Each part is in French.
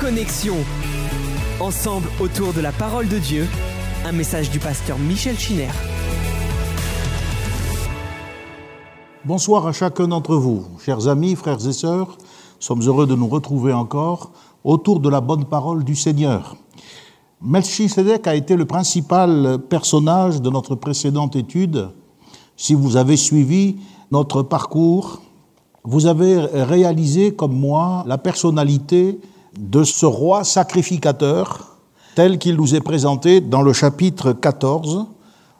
Connexion. Ensemble autour de la parole de Dieu, un message du pasteur Michel Chiner. Bonsoir à chacun d'entre vous, chers amis, frères et sœurs. Sommes heureux de nous retrouver encore autour de la bonne parole du Seigneur. Melchisedec a été le principal personnage de notre précédente étude. Si vous avez suivi notre parcours, vous avez réalisé comme moi la personnalité de ce roi sacrificateur tel qu'il nous est présenté dans le chapitre 14,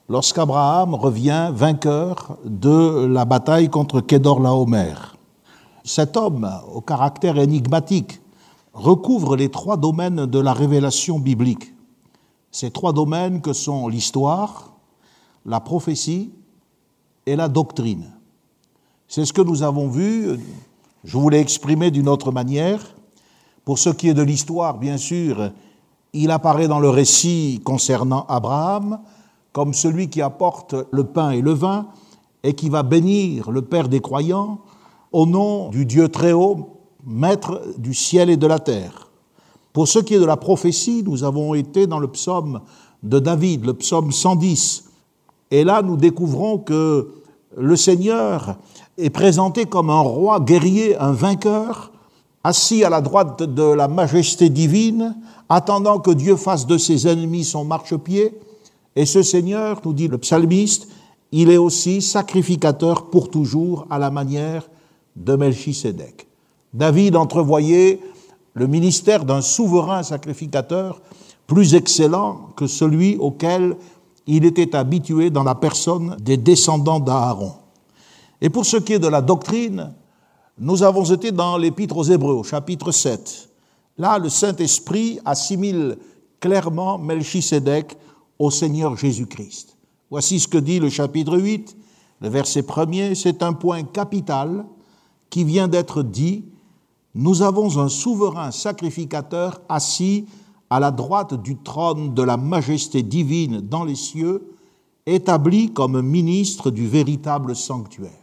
lorsqu'Abraham revient vainqueur de la bataille contre Kédor-Laomer. Cet homme, au caractère énigmatique, recouvre les trois domaines de la révélation biblique. Ces trois domaines que sont l'histoire, la prophétie et la doctrine. C'est ce que nous avons vu, je voulais exprimer d'une autre manière. Pour ce qui est de l'histoire, bien sûr, il apparaît dans le récit concernant Abraham comme celui qui apporte le pain et le vin et qui va bénir le Père des croyants au nom du Dieu très haut, maître du ciel et de la terre. Pour ce qui est de la prophétie, nous avons été dans le psaume de David, le psaume 110. Et là, nous découvrons que le Seigneur est présenté comme un roi guerrier, un vainqueur, assis à la droite de la majesté divine, attendant que Dieu fasse de ses ennemis son marchepied. Et ce Seigneur, nous dit le psalmiste, il est aussi sacrificateur pour toujours à la manière de Melchisédek. David entrevoyait le ministère d'un souverain sacrificateur plus excellent que celui auquel il était habitué dans la personne des descendants d'Aaron. Et pour ce qui est de la doctrine, nous avons été dans l'Épître aux Hébreux, chapitre 7. Là, le Saint-Esprit assimile clairement Melchisédek au Seigneur Jésus-Christ. Voici ce que dit le chapitre 8, le verset premier, c'est un point capital qui vient d'être dit, nous avons un souverain sacrificateur assis à la droite du trône de la majesté divine dans les cieux, établi comme ministre du véritable sanctuaire.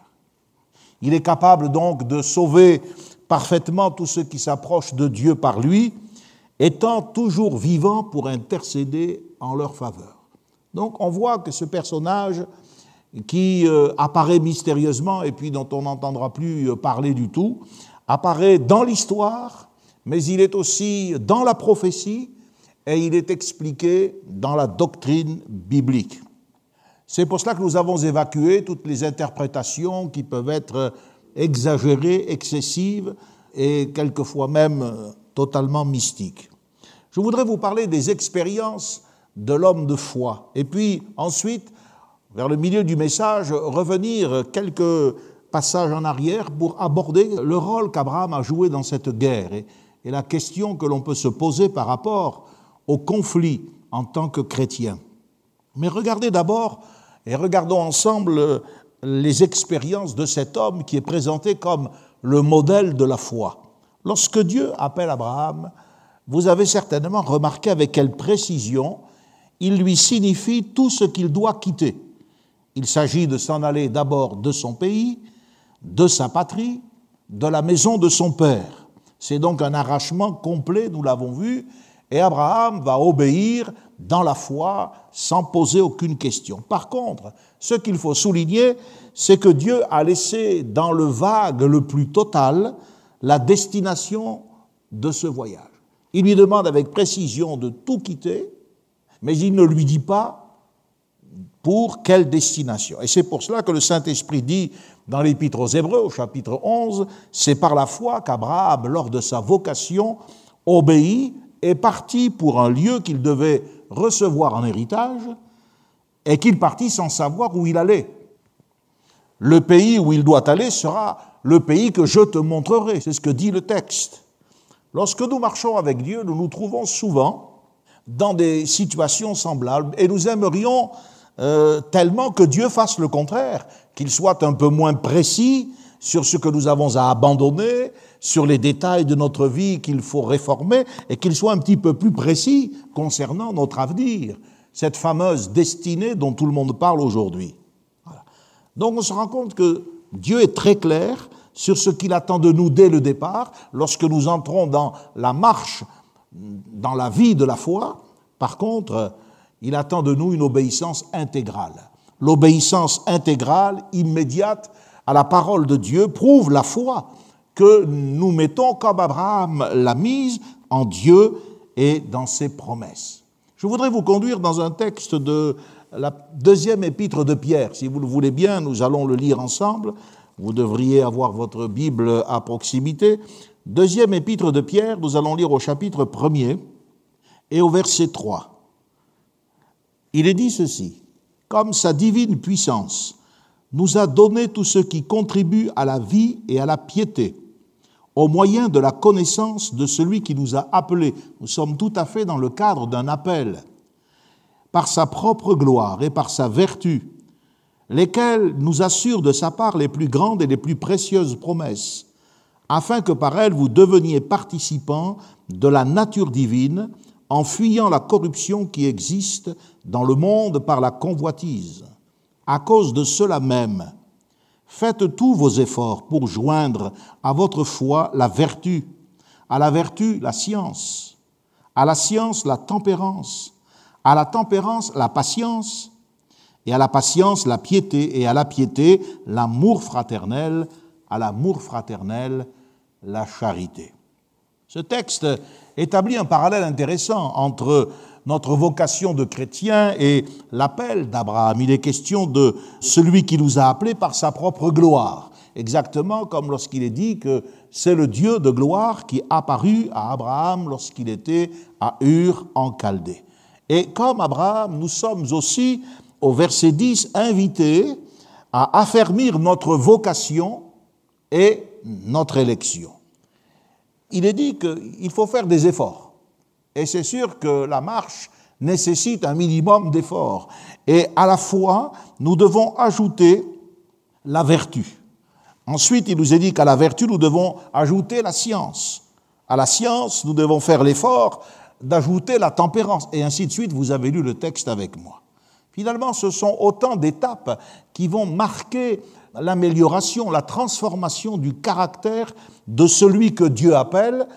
Il est capable donc de sauver parfaitement tous ceux qui s'approchent de Dieu par lui, étant toujours vivant pour intercéder en leur faveur. Donc on voit que ce personnage qui euh, apparaît mystérieusement et puis dont on n'entendra plus euh, parler du tout, apparaît dans l'histoire, mais il est aussi dans la prophétie et il est expliqué dans la doctrine biblique. C'est pour cela que nous avons évacué toutes les interprétations qui peuvent être exagérées, excessives et quelquefois même euh, totalement mystiques. Je voudrais vous parler des expériences de l'homme de foi. Et puis ensuite, vers le milieu du message, revenir quelques passages en arrière pour aborder le rôle qu'Abraham a joué dans cette guerre et, la question que l'on peut se poser par rapport au conflit en tant que chrétien. Mais regardez d'abord et regardons ensemble les expériences de cet homme qui est présenté comme le modèle de la foi. Lorsque Dieu appelle Abraham, vous avez certainement remarqué avec quelle précision il lui signifie tout ce qu'il doit quitter. Il s'agit de s'en aller d'abord de son pays, de sa patrie, de la maison de son père. C'est donc un arrachement complet, nous l'avons vu, et Abraham va obéir dans la foi sans poser aucune question. Par contre, ce qu'il faut souligner, c'est que Dieu a laissé dans le vague le plus total la destination de ce voyage. Il lui demande avec précision de tout quitter, mais il ne lui dit pas pour quelle destination. Et c'est pour cela que le Saint-Esprit dit dans l'Épître aux Hébreux, au chapitre 11, c'est par la foi qu'Abraham, lors de sa vocation, obéit et partit pour un lieu qu'il devait recevoir en héritage, et qu'il partit sans savoir où il allait. Le pays où il doit aller sera le pays que je te montrerai, c'est ce que dit le texte. Lorsque nous marchons avec Dieu, nous nous trouvons souvent dans des situations semblables et nous aimerions euh, tellement que Dieu fasse le contraire, qu'il soit un peu moins précis sur ce que nous avons à abandonner, sur les détails de notre vie qu'il faut réformer, et qu'il soit un petit peu plus précis concernant notre avenir, cette fameuse destinée dont tout le monde parle aujourd'hui. Donc on se rend compte que Dieu est très clair sur ce qu'il attend de nous dès le départ, lorsque nous entrons dans la marche dans la vie de la foi. Par contre, il attend de nous une obéissance intégrale. L'obéissance intégrale, immédiate à la parole de Dieu, prouve la foi que nous mettons comme Abraham l'a mise en Dieu et dans ses promesses. Je voudrais vous conduire dans un texte de la deuxième épître de Pierre. Si vous le voulez bien, nous allons le lire ensemble. Vous devriez avoir votre Bible à proximité. Deuxième épître de Pierre, nous allons lire au chapitre 1er et au verset 3. Il est dit ceci, comme sa divine puissance nous a donné tout ce qui contribue à la vie et à la piété, au moyen de la connaissance de celui qui nous a appelés. Nous sommes tout à fait dans le cadre d'un appel, par sa propre gloire et par sa vertu, lesquels nous assurent de sa part les plus grandes et les plus précieuses promesses, afin que par elles vous deveniez participants de la nature divine, en fuyant la corruption qui existe dans le monde par la convoitise. À cause de cela même, faites tous vos efforts pour joindre à votre foi la vertu, à la vertu la science, à la science la tempérance, à la tempérance la patience, et à la patience la piété, et à la piété l'amour fraternel, à l'amour fraternel la charité. Ce texte établit un parallèle intéressant entre notre vocation de chrétien et l'appel d'Abraham. Il est question de celui qui nous a appelés par sa propre gloire, exactement comme lorsqu'il est dit que c'est le Dieu de gloire qui apparut à Abraham lorsqu'il était à Ur en Chaldée. Et comme Abraham, nous sommes aussi au verset 10, invité à affermir notre vocation et notre élection. Il est dit qu'il faut faire des efforts. Et c'est sûr que la marche nécessite un minimum d'efforts. Et à la fois, nous devons ajouter la vertu. Ensuite, il nous est dit qu'à la vertu, nous devons ajouter la science. À la science, nous devons faire l'effort d'ajouter la tempérance. Et ainsi de suite, vous avez lu le texte avec moi. Finalement, ce sont autant d'étapes qui vont marquer l'amélioration, la transformation du caractère de celui que Dieu appelle,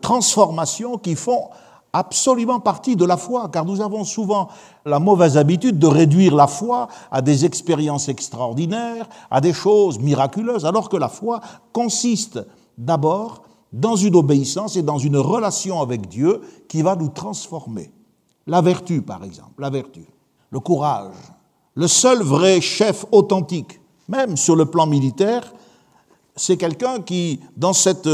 transformations qui font absolument partie de la foi, car nous avons souvent la mauvaise habitude de réduire la foi à des expériences extraordinaires, à des choses miraculeuses, alors que la foi consiste d'abord dans une obéissance et dans une relation avec Dieu qui va nous transformer. La vertu, par exemple, la vertu le courage. Le seul vrai chef authentique, même sur le plan militaire, c'est quelqu'un qui, dans cette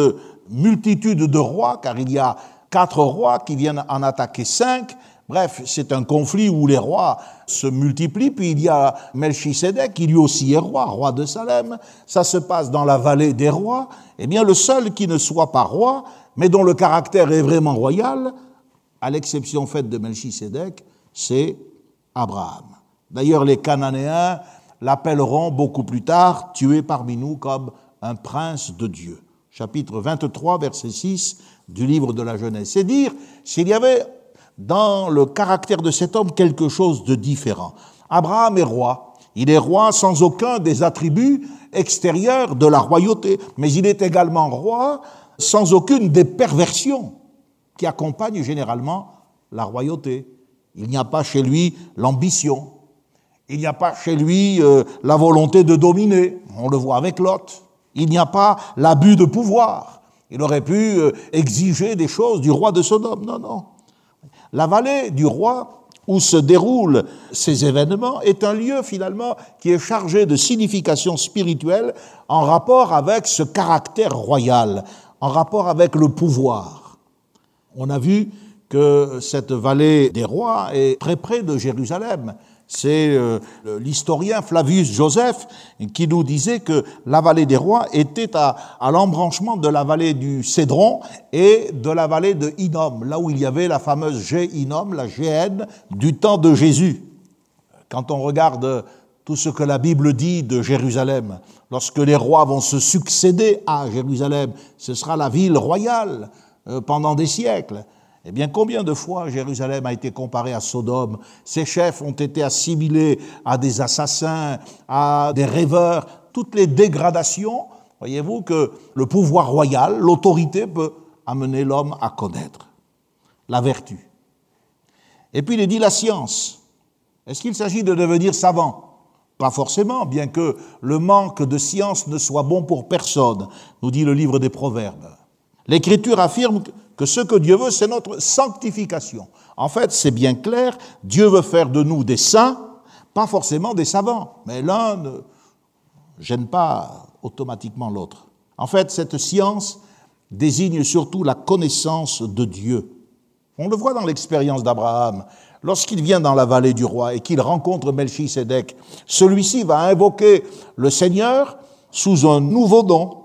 multitude de rois, car il y a quatre rois qui viennent en attaquer cinq, bref, c'est un conflit où les rois se multiplient, puis il y a Melchisedec, qui lui aussi est roi, roi de Salem, ça se passe dans la vallée des rois, eh bien le seul qui ne soit pas roi, mais dont le caractère est vraiment royal, à l'exception faite de Melchisedec, c'est Abraham. D'ailleurs, les Cananéens l'appelleront beaucoup plus tard, tué parmi nous comme un prince de Dieu. Chapitre 23, verset 6 du livre de la Genèse. C'est dire s'il y avait dans le caractère de cet homme quelque chose de différent. Abraham est roi. Il est roi sans aucun des attributs extérieurs de la royauté, mais il est également roi sans aucune des perversions qui accompagnent généralement la royauté. Il n'y a pas chez lui l'ambition. Il n'y a pas chez lui euh, la volonté de dominer. On le voit avec Lot. Il n'y a pas l'abus de pouvoir. Il aurait pu euh, exiger des choses du roi de Sodome. Non, non. La vallée du roi où se déroulent ces événements est un lieu finalement qui est chargé de signification spirituelle en rapport avec ce caractère royal, en rapport avec le pouvoir. On a vu que cette vallée des rois est très près de Jérusalem. C'est euh, l'historien Flavius Joseph qui nous disait que la vallée des rois était à, l'embranchement de la vallée du Cédron et de la vallée de Hinnom, là où il y avait la fameuse Gé Hinnom, la Géhenne du temps de Jésus. Quand on regarde tout ce que la Bible dit de Jérusalem, lorsque les rois vont se succéder à Jérusalem, ce sera la ville royale euh, pendant des siècles. Eh bien, combien de fois Jérusalem a été comparée à Sodome? Ses chefs ont été assimilés à des assassins, à des rêveurs, toutes les dégradations. Voyez-vous que le pouvoir royal, l'autorité peut amener l'homme à connaître. la vertu. Et puis il dit la science. Est-ce qu'il s'agit de devenir savant? Pas forcément, bien que le manque de science ne soit bon pour personne, nous dit le livre des Proverbes. L'Écriture affirme que ce que Dieu veut, c'est notre sanctification. En fait, c'est bien clair, Dieu veut faire de nous des saints, pas forcément des savants, mais l'un ne gêne pas automatiquement l'autre. En fait, cette science désigne surtout la connaissance de Dieu. On le voit dans l'expérience d'Abraham. Lorsqu'il vient dans la vallée du roi et qu'il rencontre Melchisédek, celui-ci va invoquer le Seigneur sous un nouveau nom.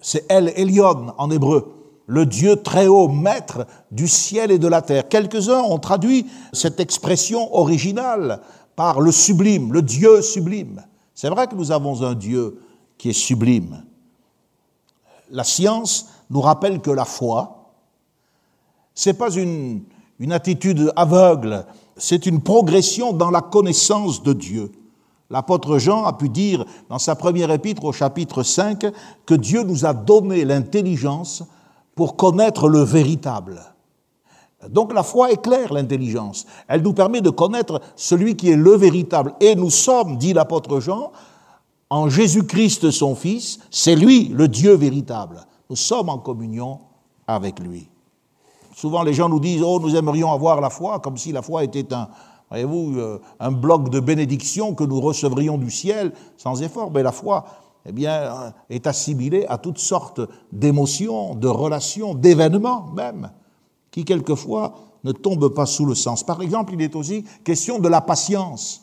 C'est El Elion en hébreu, le Dieu très haut, maître du ciel et de la terre. Quelques-uns ont traduit cette expression originale par le sublime, le Dieu sublime. C'est vrai que nous avons un Dieu qui est sublime. La science nous rappelle que la foi, c'est pas une, une attitude aveugle, c'est une progression dans la connaissance de Dieu. L'apôtre Jean a pu dire dans sa première épître au chapitre 5 que Dieu nous a donné l'intelligence pour connaître le véritable. Donc la foi éclaire l'intelligence. Elle nous permet de connaître celui qui est le véritable. Et nous sommes, dit l'apôtre Jean, en Jésus-Christ son Fils, c'est lui le Dieu véritable. Nous sommes en communion avec lui. Souvent les gens nous disent, oh, nous aimerions avoir la foi, comme si la foi était un, voyez-vous, euh, un bloc de bénédiction que nous recevrions du ciel sans effort. Mais la foi, eh bien, est assimilée à toutes sortes d'émotions, de relations, d'événements même, qui quelquefois ne tombent pas sous le sens. Par exemple, il est aussi question de la patience.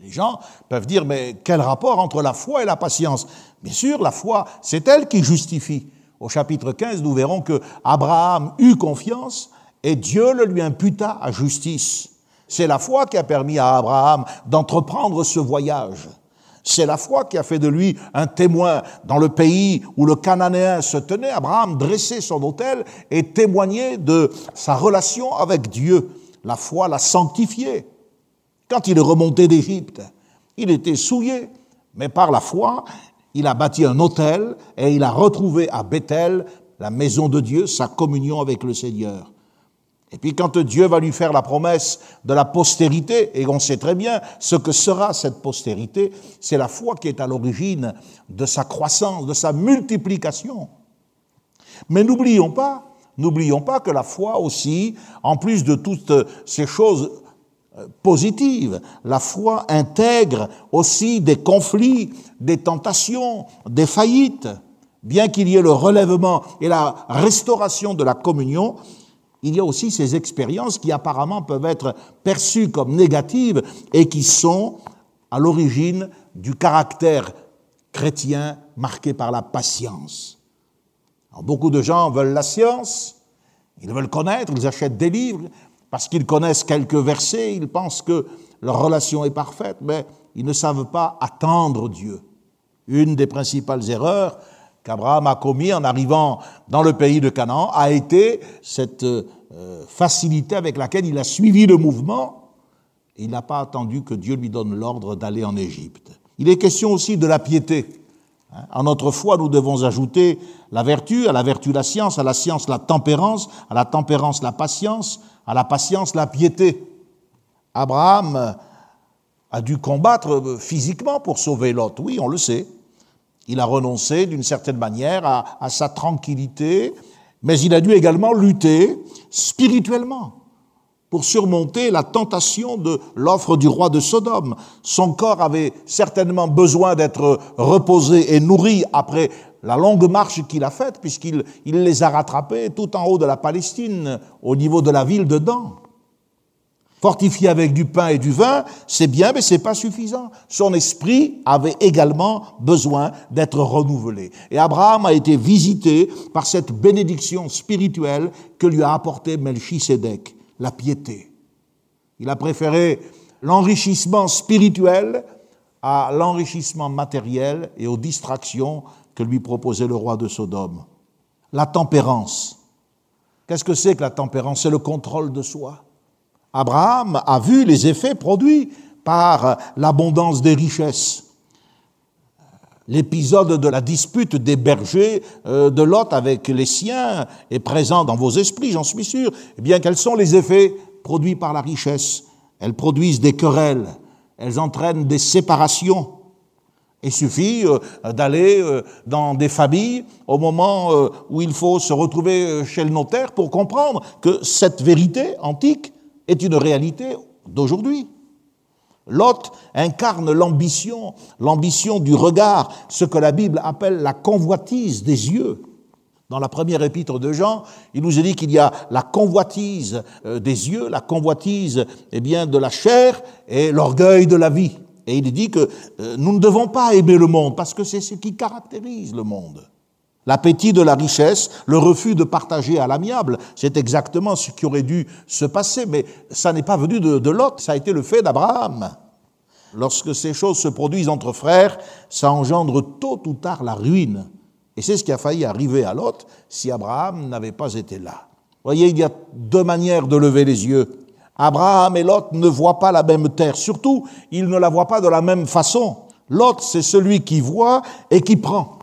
Les gens peuvent dire, mais quel rapport entre la foi et la patience? Bien sûr, la foi, c'est elle qui justifie. Au chapitre 15, nous verrons que Abraham eut confiance et Dieu le lui imputa à justice. C'est la foi qui a permis à Abraham d'entreprendre ce voyage. C'est la foi qui a fait de lui un témoin dans le pays où le Cananéen se tenait. Abraham dressait son autel et témoignait de sa relation avec Dieu. La foi l'a sanctifié. Quand il est remonté d'Égypte, il était souillé, mais par la foi, il a bâti un autel et il a retrouvé à Bethel la maison de Dieu, sa communion avec le Seigneur. Et puis quand Dieu va lui faire la promesse de la postérité, et on sait très bien ce que sera cette postérité, c'est la foi qui est à l'origine de sa croissance, de sa multiplication. Mais n'oublions pas, n'oublions pas que la foi aussi, en plus de toutes ces choses positive. La foi intègre aussi des conflits, des tentations, des faillites. Bien qu'il y ait le relèvement et la restauration de la communion, il y a aussi ces expériences qui apparemment peuvent être perçues comme négatives et qui sont à l'origine du caractère chrétien marqué par la patience. beaucoup de gens veulent la science, ils veulent connaître, ils achètent des livres, parce qu'ils connaissent quelques versets, ils pensent que leur relation est parfaite, mais ils ne savent pas attendre Dieu. Une des principales erreurs qu'Abraham a commis en arrivant dans le pays de Canaan a été cette euh, facilité avec laquelle il a suivi le mouvement et il n'a pas attendu que Dieu lui donne l'ordre d'aller en Égypte. Il est question aussi de la piété. Hein, en notre foi, nous devons ajouter la vertu, à la vertu la science, à la science la tempérance, à la tempérance la patience, à la patience la piété. Abraham a dû combattre physiquement pour sauver Lot, oui, on le sait. Il a renoncé d'une certaine manière à, sa tranquillité, mais il a dû également lutter spirituellement pour surmonter la tentation de l'offre du roi de Sodome. Son corps avait certainement besoin d'être reposé et nourri après la longue marche qu'il a faite, puisqu'il il les a rattrapés tout en haut de la Palestine, au niveau de la ville de Dan. Fortifié avec du pain et du vin, c'est bien, mais c'est pas suffisant. Son esprit avait également besoin d'être renouvelé. Et Abraham a été visité par cette bénédiction spirituelle que lui a apporté Melchisédek la piété. Il a préféré l'enrichissement spirituel à l'enrichissement matériel et aux distractions que lui proposait le roi de Sodome. La tempérance. Qu'est-ce que c'est que la tempérance? C'est le contrôle de soi. Abraham a vu les effets produits par l'abondance des richesses. l'épisode de la dispute des bergers euh, de Lot avec les siens est présent dans vos esprits, j'en suis sûr. Eh bien, quels sont les effets produits par la richesse? Elles produisent des querelles, elles entraînent des séparations. Il suffit euh, d'aller euh, dans des familles au moment où il faut se retrouver chez le notaire pour comprendre que cette vérité antique est une réalité d'aujourd'hui. Lot incarne l'ambition, l'ambition du regard, ce que la Bible appelle la convoitise des yeux. Dans la première épître de Jean, il nous est dit qu'il y a la convoitise euh, des yeux, la convoitise eh bien, de la chair et l'orgueil de la vie. Et il dit que euh, nous ne devons pas aimer le monde parce que c'est ce qui caractérise le monde. L'appétit de la richesse, le refus de partager à l'amiable, c'est exactement ce qui aurait dû se passer, mais ça n'est pas venu de, Lot, ça a été le fait d'Abraham. Lorsque ces choses se produisent entre frères, ça engendre tôt ou tard la ruine. Et c'est ce qui a failli arriver à Lot si Abraham n'avait pas été là. Voyez, il y a deux manières de lever les yeux. Abraham et Lot ne voient pas la même terre. Surtout, ils ne la voient pas de la même façon. Lot, c'est celui qui voit et qui prend.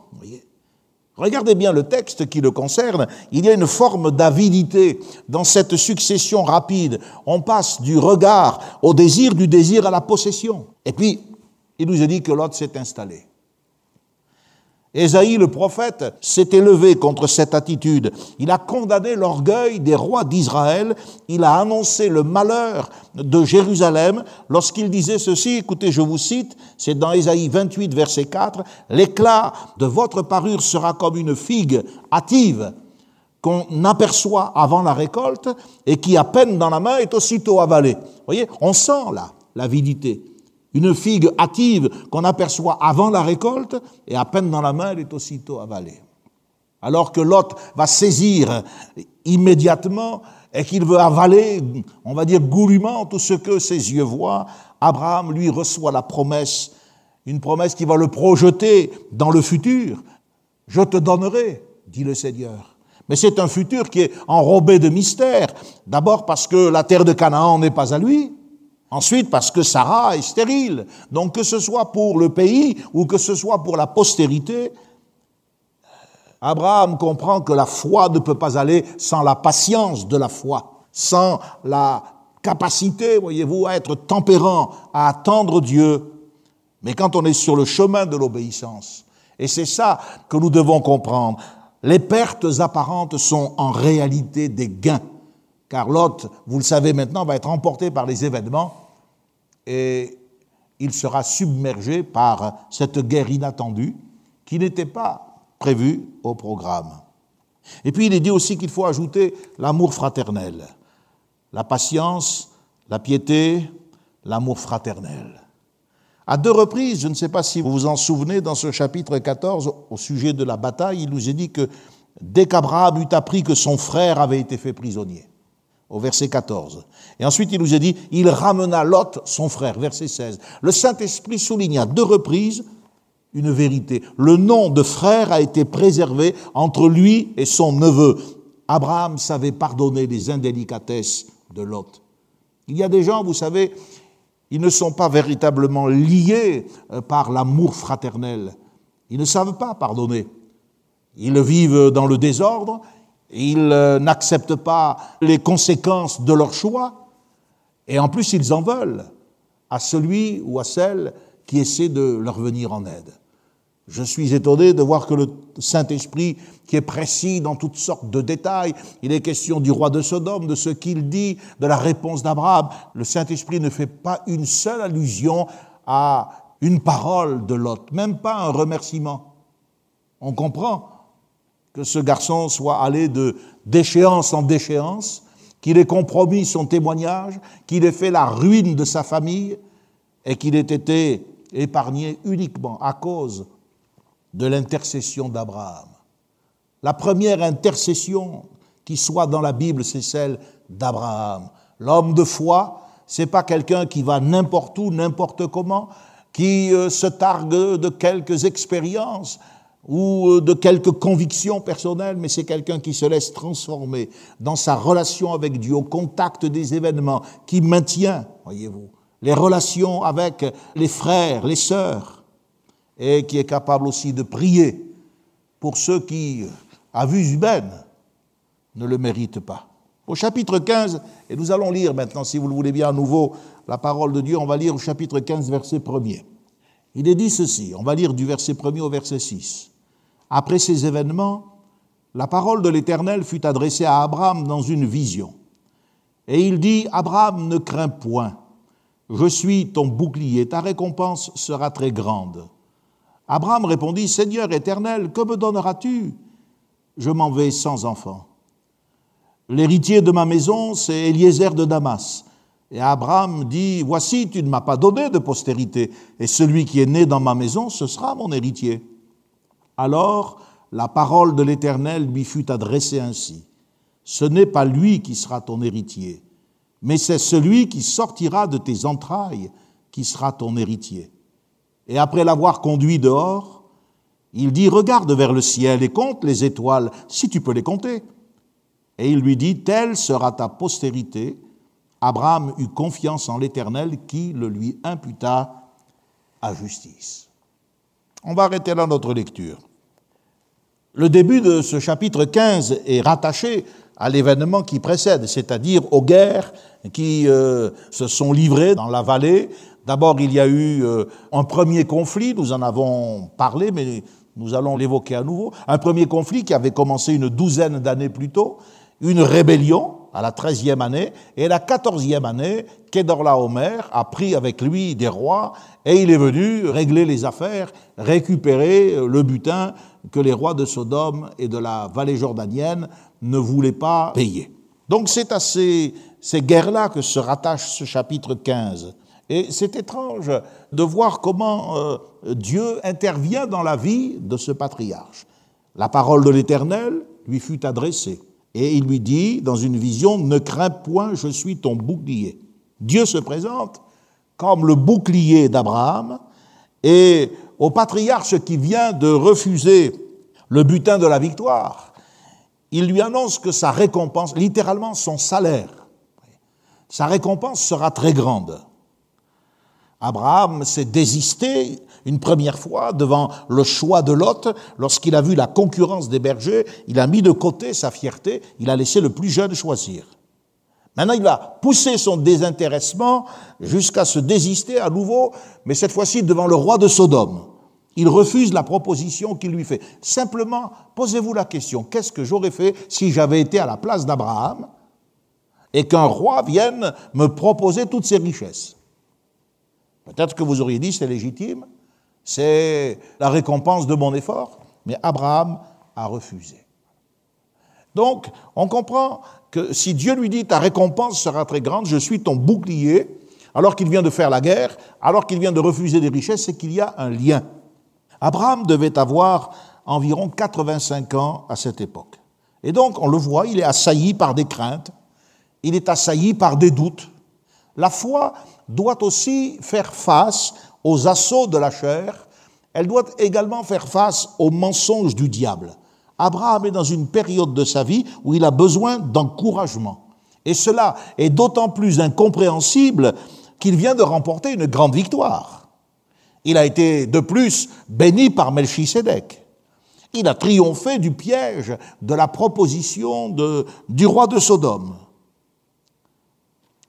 Regardez bien le texte qui le concerne. Il y a une forme d'avidité dans cette succession rapide. On passe du regard au désir, du désir à la possession. Et puis, il nous a dit que Lot s'est installé. Ésaïe le prophète s'est élevé contre cette attitude. Il a condamné l'orgueil des rois d'Israël. Il a annoncé le malheur de Jérusalem lorsqu'il disait ceci, écoutez, je vous cite, c'est dans Ésaïe 28, verset 4, L'éclat de votre parure sera comme une figue hâtive qu'on aperçoit avant la récolte et qui, à peine dans la main, est aussitôt avalée. Vous voyez, on sent là l'avidité une figue hâtive qu'on aperçoit avant la récolte, et à peine dans la main, elle est aussitôt avalée. Alors que Lot va saisir immédiatement et qu'il veut avaler, on va dire goulûment, tout ce que ses yeux voient, Abraham, lui, reçoit la promesse, une promesse qui va le projeter dans le futur. Je te donnerai, dit le Seigneur. Mais c'est un futur qui est enrobé de mystère. D'abord parce que la terre de Canaan n'est pas à lui. Ensuite, parce que Sarah est stérile. Donc que ce soit pour le pays ou que ce soit pour la postérité, Abraham comprend que la foi ne peut pas aller sans la patience de la foi, sans la capacité, voyez-vous, à être tempérant, à attendre Dieu. Mais quand on est sur le chemin de l'obéissance, et c'est ça que nous devons comprendre, les pertes apparentes sont en réalité des gains. Car Lot, vous le savez maintenant, va être emporté par les événements et il sera submergé par cette guerre inattendue qui n'était pas prévue au programme. Et puis il est dit aussi qu'il faut ajouter l'amour fraternel, la patience, la piété, l'amour fraternel. À deux reprises, je ne sais pas si vous vous en souvenez, dans ce chapitre 14, au sujet de la bataille, il nous est dit que dès qu'Abraham eut appris que son frère avait été fait prisonnier, au verset 14. Et ensuite, il nous a dit, il ramena Lot, son frère, verset 16. Le Saint-Esprit souligne à deux reprises une vérité. Le nom de frère a été préservé entre lui et son neveu. Abraham savait pardonner les indélicatesses de Lot. Il y a des gens, vous savez, ils ne sont pas véritablement liés euh, par l'amour fraternel. Ils ne savent pas pardonner. Ils vivent dans le désordre, ils euh, n'acceptent pas les conséquences de leur choix, et en plus ils en veulent à celui ou à celle qui essaie de leur venir en aide. Je suis étonné de voir que le Saint-Esprit, qui est précis dans toutes sortes de détails, il est question du roi de Sodome, de ce qu'il dit, de la réponse d'Abraham. Le Saint-Esprit ne fait pas une seule allusion à une parole de Lot, même pas un remerciement. On comprend que ce garçon soit allé de déchéance en déchéance, qu'il ait compromis son témoignage, qu'il ait fait la ruine de sa famille et qu'il ait été épargné uniquement à cause de l'intercession d'Abraham. La première intercession qui soit dans la Bible, c'est celle d'Abraham. L'homme de foi, c'est pas quelqu'un qui va n'importe où, n'importe comment, qui euh, se targue de quelques expériences, ou euh, de quelques convictions personnelles, mais c'est quelqu'un qui se laisse transformer dans sa relation avec Dieu, au contact des événements, qui maintient, voyez-vous, les relations avec les frères, les sœurs. et qui est capable aussi de prier pour ceux qui, à vue humaine, ne le méritent pas. Au chapitre 15, et nous allons lire maintenant, si vous le voulez bien à nouveau, la parole de Dieu, on va lire au chapitre 15, verset 1er. Il est dit ceci, on va lire du verset 1er au verset 6. Après ces événements, la parole de l'Éternel fut adressée à Abraham dans une vision. Et il dit, Abraham, ne crains point, je suis ton bouclier, ta récompense sera très grande. Abraham répondit, Seigneur éternel, que me donneras-tu? Je m'en vais sans enfant. L'héritier de ma maison, c'est Eliezer de Damas. Et Abraham dit, Voici, tu ne m'as pas donné de postérité, et celui qui est né dans ma maison, ce sera mon héritier. Alors la parole de l'Éternel lui fut adressée ainsi. Ce n'est pas lui qui sera ton héritier, mais c'est celui qui sortira de tes entrailles qui sera ton héritier. Et après l'avoir conduit dehors, il dit, Regarde vers le ciel et compte les étoiles, si tu peux les compter. Et il lui dit, Telle sera ta postérité. Abraham eut confiance en l'Éternel qui le lui imputa à justice. On va arrêter là notre lecture. Le début de ce chapitre 15 est rattaché à l'événement qui précède, c'est-à-dire aux guerres qui euh, se sont livrées dans la vallée. D'abord, il y a eu euh, un premier conflit, nous en avons parlé, mais nous allons l'évoquer à nouveau. Un premier conflit qui avait commencé une douzaine d'années plus tôt, une rébellion à la treizième année, et la quatorzième année, Kedorlaomer a pris avec lui des rois, et il est venu régler les affaires, récupérer le butin que les rois de Sodome et de la vallée jordanienne ne voulaient pas payer. Donc c'est à ces, guerres-là que se rattache ce chapitre 15. Et c'est étrange de voir comment euh, Dieu intervient dans la vie de ce patriarche. La parole de l'Éternel lui fut adressée. Et il lui dit, dans une vision, Ne crains point, je suis ton bouclier. Dieu se présente comme le bouclier d'Abraham, et au patriarche qui vient de refuser le butin de la victoire, il lui annonce que sa récompense, littéralement son salaire, sa récompense sera très grande. Abraham s'est désisté une première fois devant le choix de Lot. Lorsqu'il a vu la concurrence des bergers, il a mis de côté sa fierté, il a laissé le plus jeune choisir. Maintenant, il va pousser son désintéressement jusqu'à se désister à nouveau, mais cette fois-ci devant le roi de Sodome. Il refuse la proposition qu'il lui fait. Simplement, posez-vous la question, qu'est-ce que j'aurais fait si j'avais été à la place d'Abraham et qu'un roi vienne me proposer toutes ces richesses? Peut-être que vous auriez dit c'est légitime, c'est la récompense de mon effort, mais Abraham a refusé. Donc, on comprend que si Dieu lui dit ta récompense sera très grande, je suis ton bouclier, alors qu'il vient de faire la guerre, alors qu'il vient de refuser des richesses, c'est qu'il y a un lien. Abraham devait avoir environ 85 ans à cette époque. Et donc, on le voit, il est assailli par des craintes, il est assailli par des doutes. La foi doit aussi faire face aux assauts de la chair, elle doit également faire face aux mensonges du diable. Abraham est dans une période de sa vie où il a besoin d'encouragement. Et cela est d'autant plus incompréhensible qu'il vient de remporter une grande victoire. Il a été de plus béni par Melchisédek. Il a triomphé du piège de la proposition du roi de Sodome.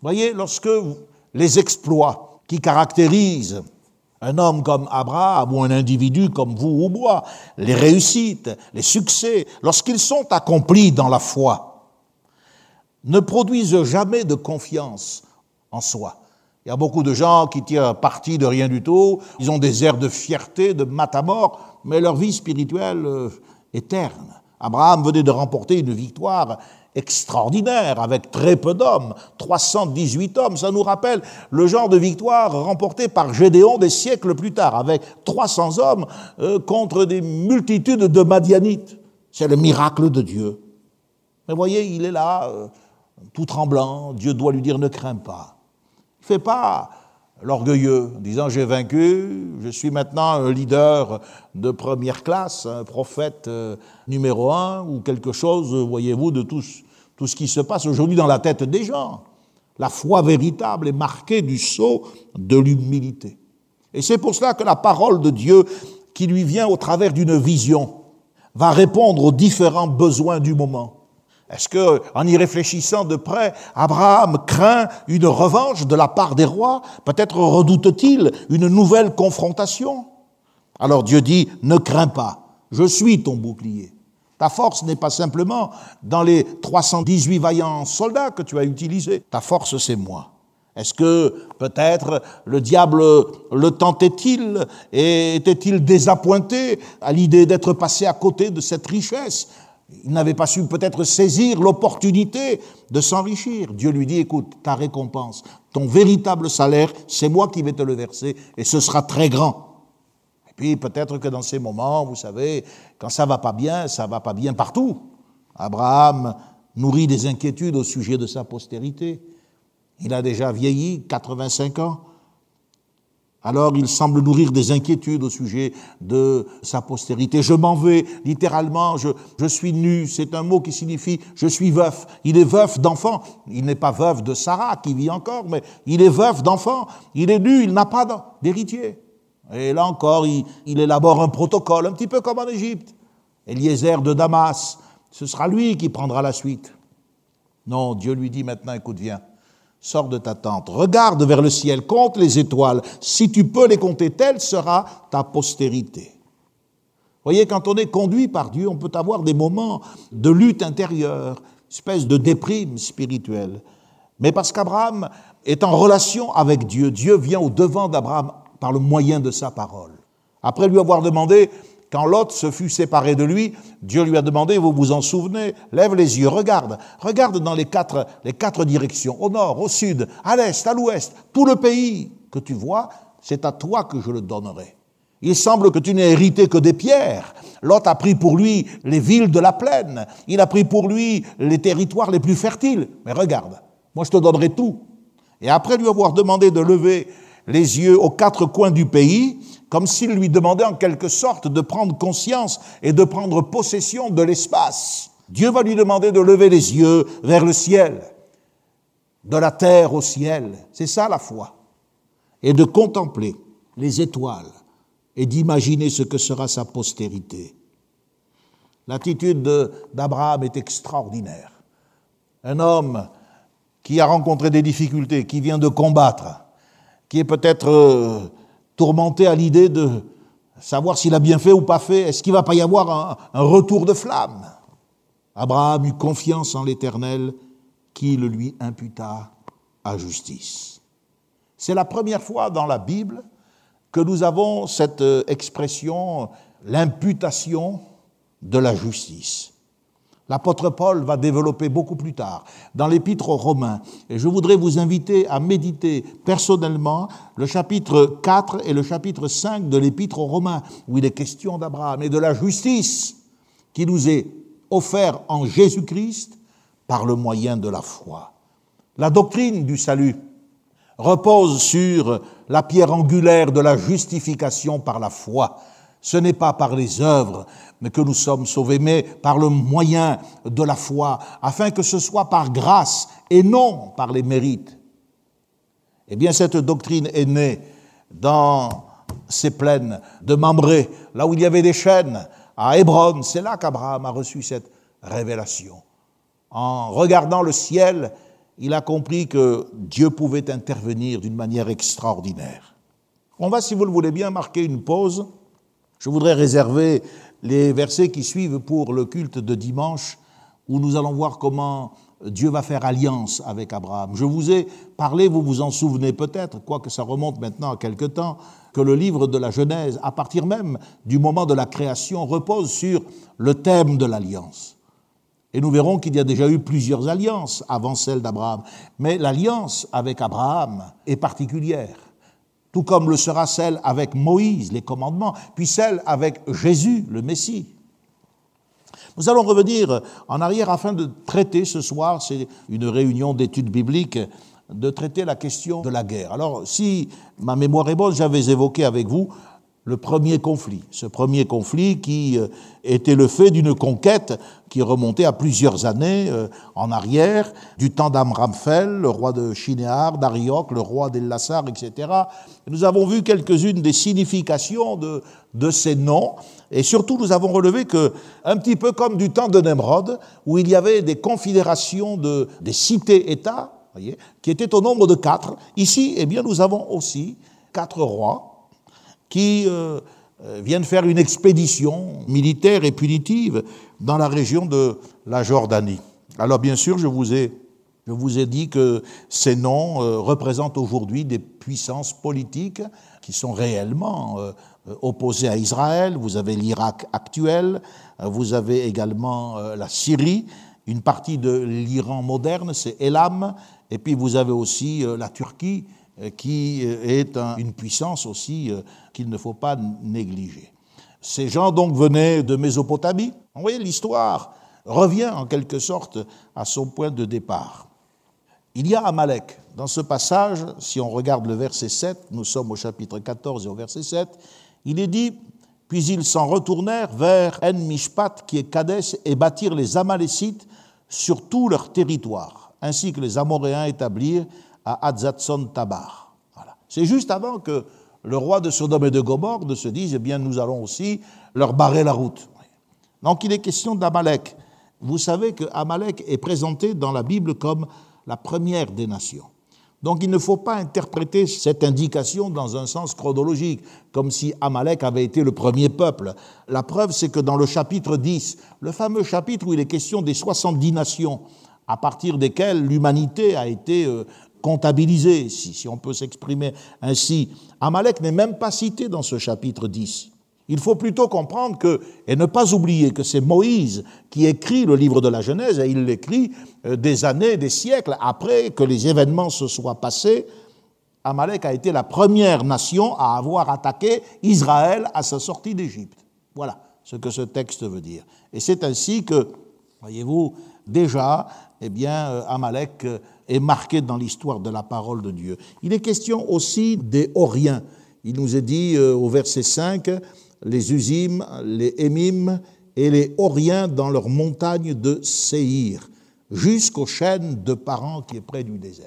Voyez, lorsque les exploits qui caractérisent un homme comme Abraham ou un individu comme vous ou moi, les réussites, les succès, lorsqu'ils sont accomplis dans la foi, ne produisent jamais de confiance en soi. Il y a beaucoup de gens qui tirent parti de rien du tout, ils ont des airs de fierté, de matamor, mais leur vie spirituelle euh, est terne. Abraham venait de remporter une victoire extraordinaire, avec très peu d'hommes, 318 hommes. Ça nous rappelle le genre de victoire remportée par Gédéon des siècles plus tard, avec 300 hommes euh, contre des multitudes de Madianites. C'est le miracle de Dieu. Mais voyez, il est là, euh, tout tremblant. Dieu doit lui dire ne crains pas. Il ne fait pas l'orgueilleux, disant j'ai vaincu, je suis maintenant un leader de première classe, un prophète euh, numéro un ou quelque chose, voyez-vous, de tous tout ce qui se passe aujourd'hui dans la tête des gens. La foi véritable est marquée du sceau de l'humilité. Et c'est pour cela que la parole de Dieu, qui lui vient au travers d'une vision, va répondre aux différents besoins du moment. Est-ce que, en y réfléchissant de près, Abraham craint une revanche de la part des rois? Peut-être redoute-t-il une nouvelle confrontation? Alors Dieu dit, ne crains pas, je suis ton bouclier. Ta force n'est pas simplement dans les 318 vaillants soldats que tu as utilisés. Ta force, c'est moi. Est-ce que peut-être le diable le tentait-il et était-il désappointé à l'idée d'être passé à côté de cette richesse? Il n'avait pas su peut-être saisir l'opportunité de s'enrichir. Dieu lui dit, écoute, ta récompense, ton véritable salaire, c'est moi qui vais te le verser et ce sera très grand. Puis peut-être que dans ces moments, vous savez, quand ça va pas bien, ça va pas bien partout. Abraham nourrit des inquiétudes au sujet de sa postérité. Il a déjà vieilli, 85 ans. Alors il semble nourrir des inquiétudes au sujet de sa postérité. Je m'en vais, littéralement, je, je suis nu, c'est un mot qui signifie je suis veuf. Il est veuf d'enfant. Il n'est pas veuf de Sarah qui vit encore, mais il est veuf d'enfant. Il est nu, il n'a pas d'héritier. Et là encore, il, élabore un protocole, un petit peu comme en Égypte. Eliezer de Damas, ce sera lui qui prendra la suite. Non, Dieu lui dit maintenant, écoute, viens. Sors de ta tente, regarde vers le ciel, compte les étoiles. Si tu peux les compter, telle sera ta postérité. Voyez, quand on est conduit par Dieu, on peut avoir des moments de lutte intérieure, espèce de déprime spirituelle. Mais parce qu'Abraham est en relation avec Dieu, Dieu vient au devant d'Abraham par le moyen de sa parole. Après lui avoir demandé quand Lot se fut séparé de lui, Dieu lui a demandé, vous vous en souvenez, lève les yeux, regarde, regarde dans les quatre, les quatre directions, au nord, au sud, à l'est, à l'ouest, tout le pays que tu vois, c'est à toi que je le donnerai. Il semble que tu n'aies hérité que des pierres. Lot a pris pour lui les villes de la plaine, il a pris pour lui les territoires les plus fertiles. Mais regarde, moi je te donnerai tout. Et après lui avoir demandé de lever les yeux aux quatre coins du pays, comme s'il lui demandait en quelque sorte de prendre conscience et de prendre possession de l'espace. Dieu va lui demander de lever les yeux vers le ciel, de la terre au ciel. C'est ça la foi. Et de contempler les étoiles et d'imaginer ce que sera sa postérité. L'attitude d'Abraham est extraordinaire. Un homme qui a rencontré des difficultés, qui vient de combattre, qui est peut-être euh, tourmenté à l'idée de savoir s'il a bien fait ou pas fait. Est-ce qu'il va pas y avoir un, un retour de flamme? Abraham eut confiance en l'Éternel qui le lui imputa à justice. C'est la première fois dans la Bible que nous avons cette euh, expression, l'imputation de la justice. L'apôtre Paul va développer beaucoup plus tard dans l'épître aux Romains. Et je voudrais vous inviter à méditer personnellement le chapitre 4 et le chapitre 5 de l'épître aux Romains, où il est question d'Abraham et de la justice qui nous est offerte en Jésus-Christ par le moyen de la foi. La doctrine du salut repose sur la pierre angulaire de la justification par la foi. Ce n'est pas par les œuvres, que nous sommes sauvés, mais par le moyen de la foi, afin que ce soit par grâce et non par les mérites. Eh bien, cette doctrine est née dans ces plaines de Mamré, là où il y avait des chênes, à Hébron. C'est là qu'Abraham a reçu cette révélation. En regardant le ciel, il a compris que Dieu pouvait intervenir d'une manière extraordinaire. On va, si vous le voulez bien, marquer une pause. Je voudrais réserver les versets qui suivent pour le culte de dimanche, où nous allons voir comment Dieu va faire alliance avec Abraham. Je vous ai parlé, vous vous en souvenez peut-être, quoique ça remonte maintenant à quelque temps, que le livre de la Genèse, à partir même du moment de la création, repose sur le thème de l'alliance. Et nous verrons qu'il y a déjà eu plusieurs alliances avant celle d'Abraham. Mais l'alliance avec Abraham est particulière tout comme le sera celle avec Moïse, les commandements, puis celle avec Jésus, le Messie. Nous allons revenir en arrière afin de traiter ce soir, c'est une réunion d'études bibliques, de traiter la question de la guerre. Alors, si ma mémoire est bonne, j'avais évoqué avec vous le premier conflit. Ce premier conflit qui euh, était le fait d'une conquête qui remontait à plusieurs années euh, en arrière, du temps d'Amramphel, le roi de Shinéar, d'Arioch, le roi d'El-Lassar, etc. Nous avons vu quelques-unes des significations de, ces noms, et surtout nous avons relevé que, un petit peu comme du temps de Nemrod, où il y avait des confédérations de, des cités-États, qui étaient au nombre de quatre, ici, eh bien, nous avons aussi quatre rois qui euh, euh, viennent faire une expédition militaire et punitive dans la région de la Jordanie. Alors bien sûr, je vous ai, je vous ai dit que ces noms euh, représentent aujourd'hui des puissances politiques qui sont réellement opposées à Israël. Vous avez l'Irak actuel, vous avez également la Syrie, une partie de l'Iran moderne, c'est Elam, et puis vous avez aussi la Turquie qui euh, est une puissance aussi euh, qu'il ne faut pas négliger. Ces gens donc venaient de Mésopotamie. Vous voyez, l'histoire revient en quelque sorte à son point de départ. Il y a Amalek. Dans ce passage, si on regarde le verset 7, nous sommes au chapitre 14 et au verset 7, il est dit Puis ils s'en retournèrent vers En-Mishpat, qui est Kadès, et bâtirent les Amalécites sur tout leur territoire, ainsi que les Amoréens établirent à Adzatson Tabar. Voilà. C'est juste avant que le roi de Sodome et de Gomorre ne se dise, eh bien, nous allons aussi leur barrer la route. Donc il est question d'Amalek. Vous savez que Amalek est présenté dans la Bible comme la première des nations. Donc il ne faut pas interpréter cette indication dans un sens chronologique, comme si Amalek avait été le premier peuple. La preuve, c'est que dans le chapitre 10, le fameux chapitre où il est question des 70 nations, à partir desquelles l'humanité a été euh, comptabilisé, si, si on peut s'exprimer ainsi. Amalek n'est même pas cité dans ce chapitre 10. Il faut plutôt comprendre que, et ne pas oublier que c'est Moïse qui écrit le livre de la Genèse, et il l'écrit euh, des années, des siècles après que les événements se soient passés. Amalek a été la première nation à avoir attaqué Israël à sa sortie d'Égypte. Voilà ce que ce texte veut dire. Et c'est ainsi que, voyez-vous, déjà, eh bien, euh, Amalek euh, est marqué dans l'histoire de la parole de Dieu. Il est question aussi des Horiens. Il nous est dit euh, au verset 5, les Usim, les Émim et les Horiens dans leur montagne de Séhir, jusqu'aux chaînes de Paran qui est près du désert.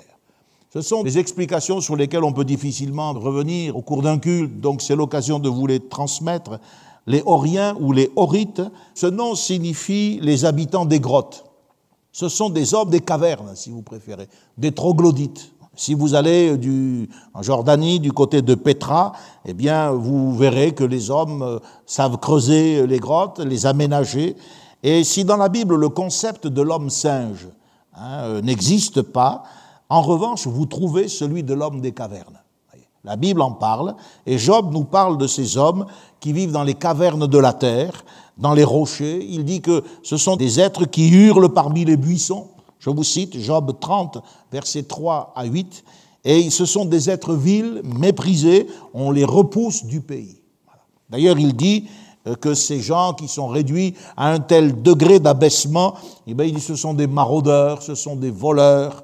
Ce sont des explications sur lesquelles on peut difficilement revenir au cours d'un culte, donc c'est l'occasion de vous les transmettre. Les Horiens ou les Horites, ce nom signifie les habitants des grottes. Ce sont des hommes des cavernes, si vous préférez, des troglodytes. Si vous allez du, en Jordanie, du côté de Petra, eh bien, vous verrez que les hommes euh, savent creuser les grottes, les aménager. Et si dans la Bible le concept de l'homme singe hein, euh, n'existe pas, en revanche, vous trouvez celui de l'homme des cavernes. La Bible en parle, et Job nous parle de ces hommes qui vivent dans les cavernes de la terre, dans les rochers. Il dit que ce sont des êtres qui hurlent parmi les buissons. Je vous cite Job 30, versets 3 à 8. Et ce sont des êtres vils, méprisés, on les repousse du pays. D'ailleurs, il dit euh, que ces gens qui sont réduits à un tel degré d'abaissement, eh bien, ce sont des maraudeurs, ce sont des voleurs.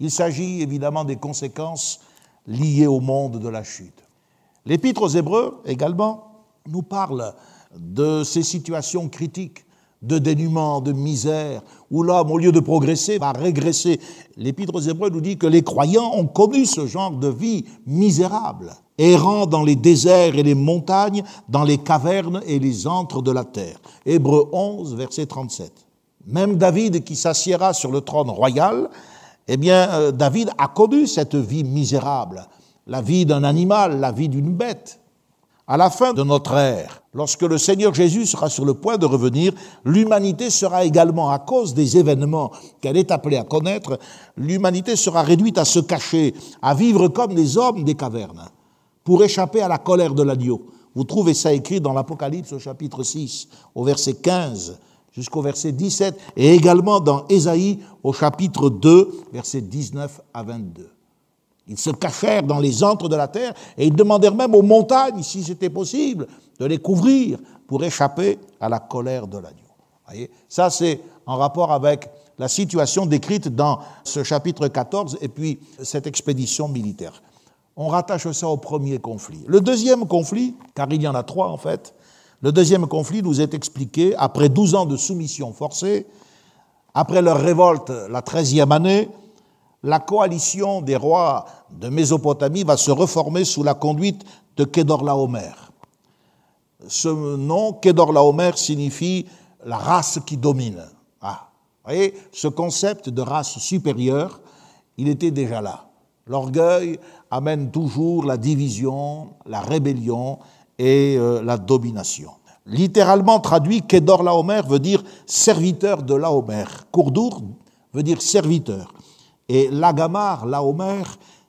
Il s'agit évidemment des conséquences liées au monde de la chute. L'Épître aux Hébreux également nous parle de ces situations critiques de dénuement, de misère, où l'homme, au lieu de progresser, va régresser. L'Épître aux Hébreux nous dit que les croyants ont connu ce genre de vie misérable, errant dans les déserts et les montagnes, dans les cavernes et les antres de la terre. Hébreux 11, verset 37. Même David, qui s'assiera sur le trône royal, eh bien, euh, David a connu cette vie misérable, la vie d'un animal, la vie d'une bête. À la fin de notre ère, lorsque le Seigneur Jésus sera sur le point de revenir, l'humanité sera également, à cause des événements qu'elle est appelée à connaître, l'humanité sera réduite à se cacher, à vivre comme les hommes des cavernes, pour échapper à la colère de l'agneau. Vous trouvez ça écrit dans l'Apocalypse au chapitre 6, au verset 15 jusqu'au verset 17, et également dans Ésaïe au chapitre 2, verset 19 à 22. Ils se cachèrent dans les antres de la terre et ils demandèrent même aux montagnes, si c'était possible, de les couvrir pour échapper à la colère de l'agneau. Ça, c'est en rapport avec la situation décrite dans ce chapitre 14 et puis cette expédition militaire. on rattache ça au premier conflit. Le deuxième conflit, car il y en a trois en fait, le deuxième conflit nous est expliqué après 12 ans de soumission forcée, après leur révolte la treizième année, la coalition des rois de Mésopotamie va se reformer sous la conduite de Kedorlaomer. Ce nom, Kedorlaomer, signifie la race qui domine. Ah, vous voyez, ce concept de race supérieure, il était déjà là. L'orgueil amène toujours la division, la rébellion et euh, la domination. Littéralement traduit, Kedor Laomer veut dire serviteur de Laomer. Kourdour veut dire serviteur. Et Lagamar, Laomer,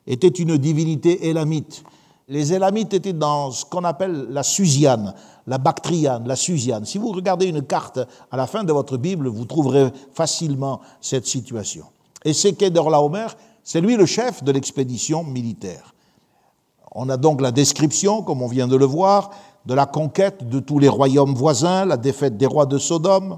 était une divinité élamite. Les élamites étaient dans ce qu'on appelle la Susiane, la Bactriane, la Susiane. Si vous regardez une carte à la fin de votre Bible, vous trouverez facilement cette situation. Et c'est Kedor Laomer, c'est lui le chef de l'expédition militaire. On a donc la description, comme on vient de le voir, de la conquête de tous les royaumes voisins, la défaite des rois de Sodome.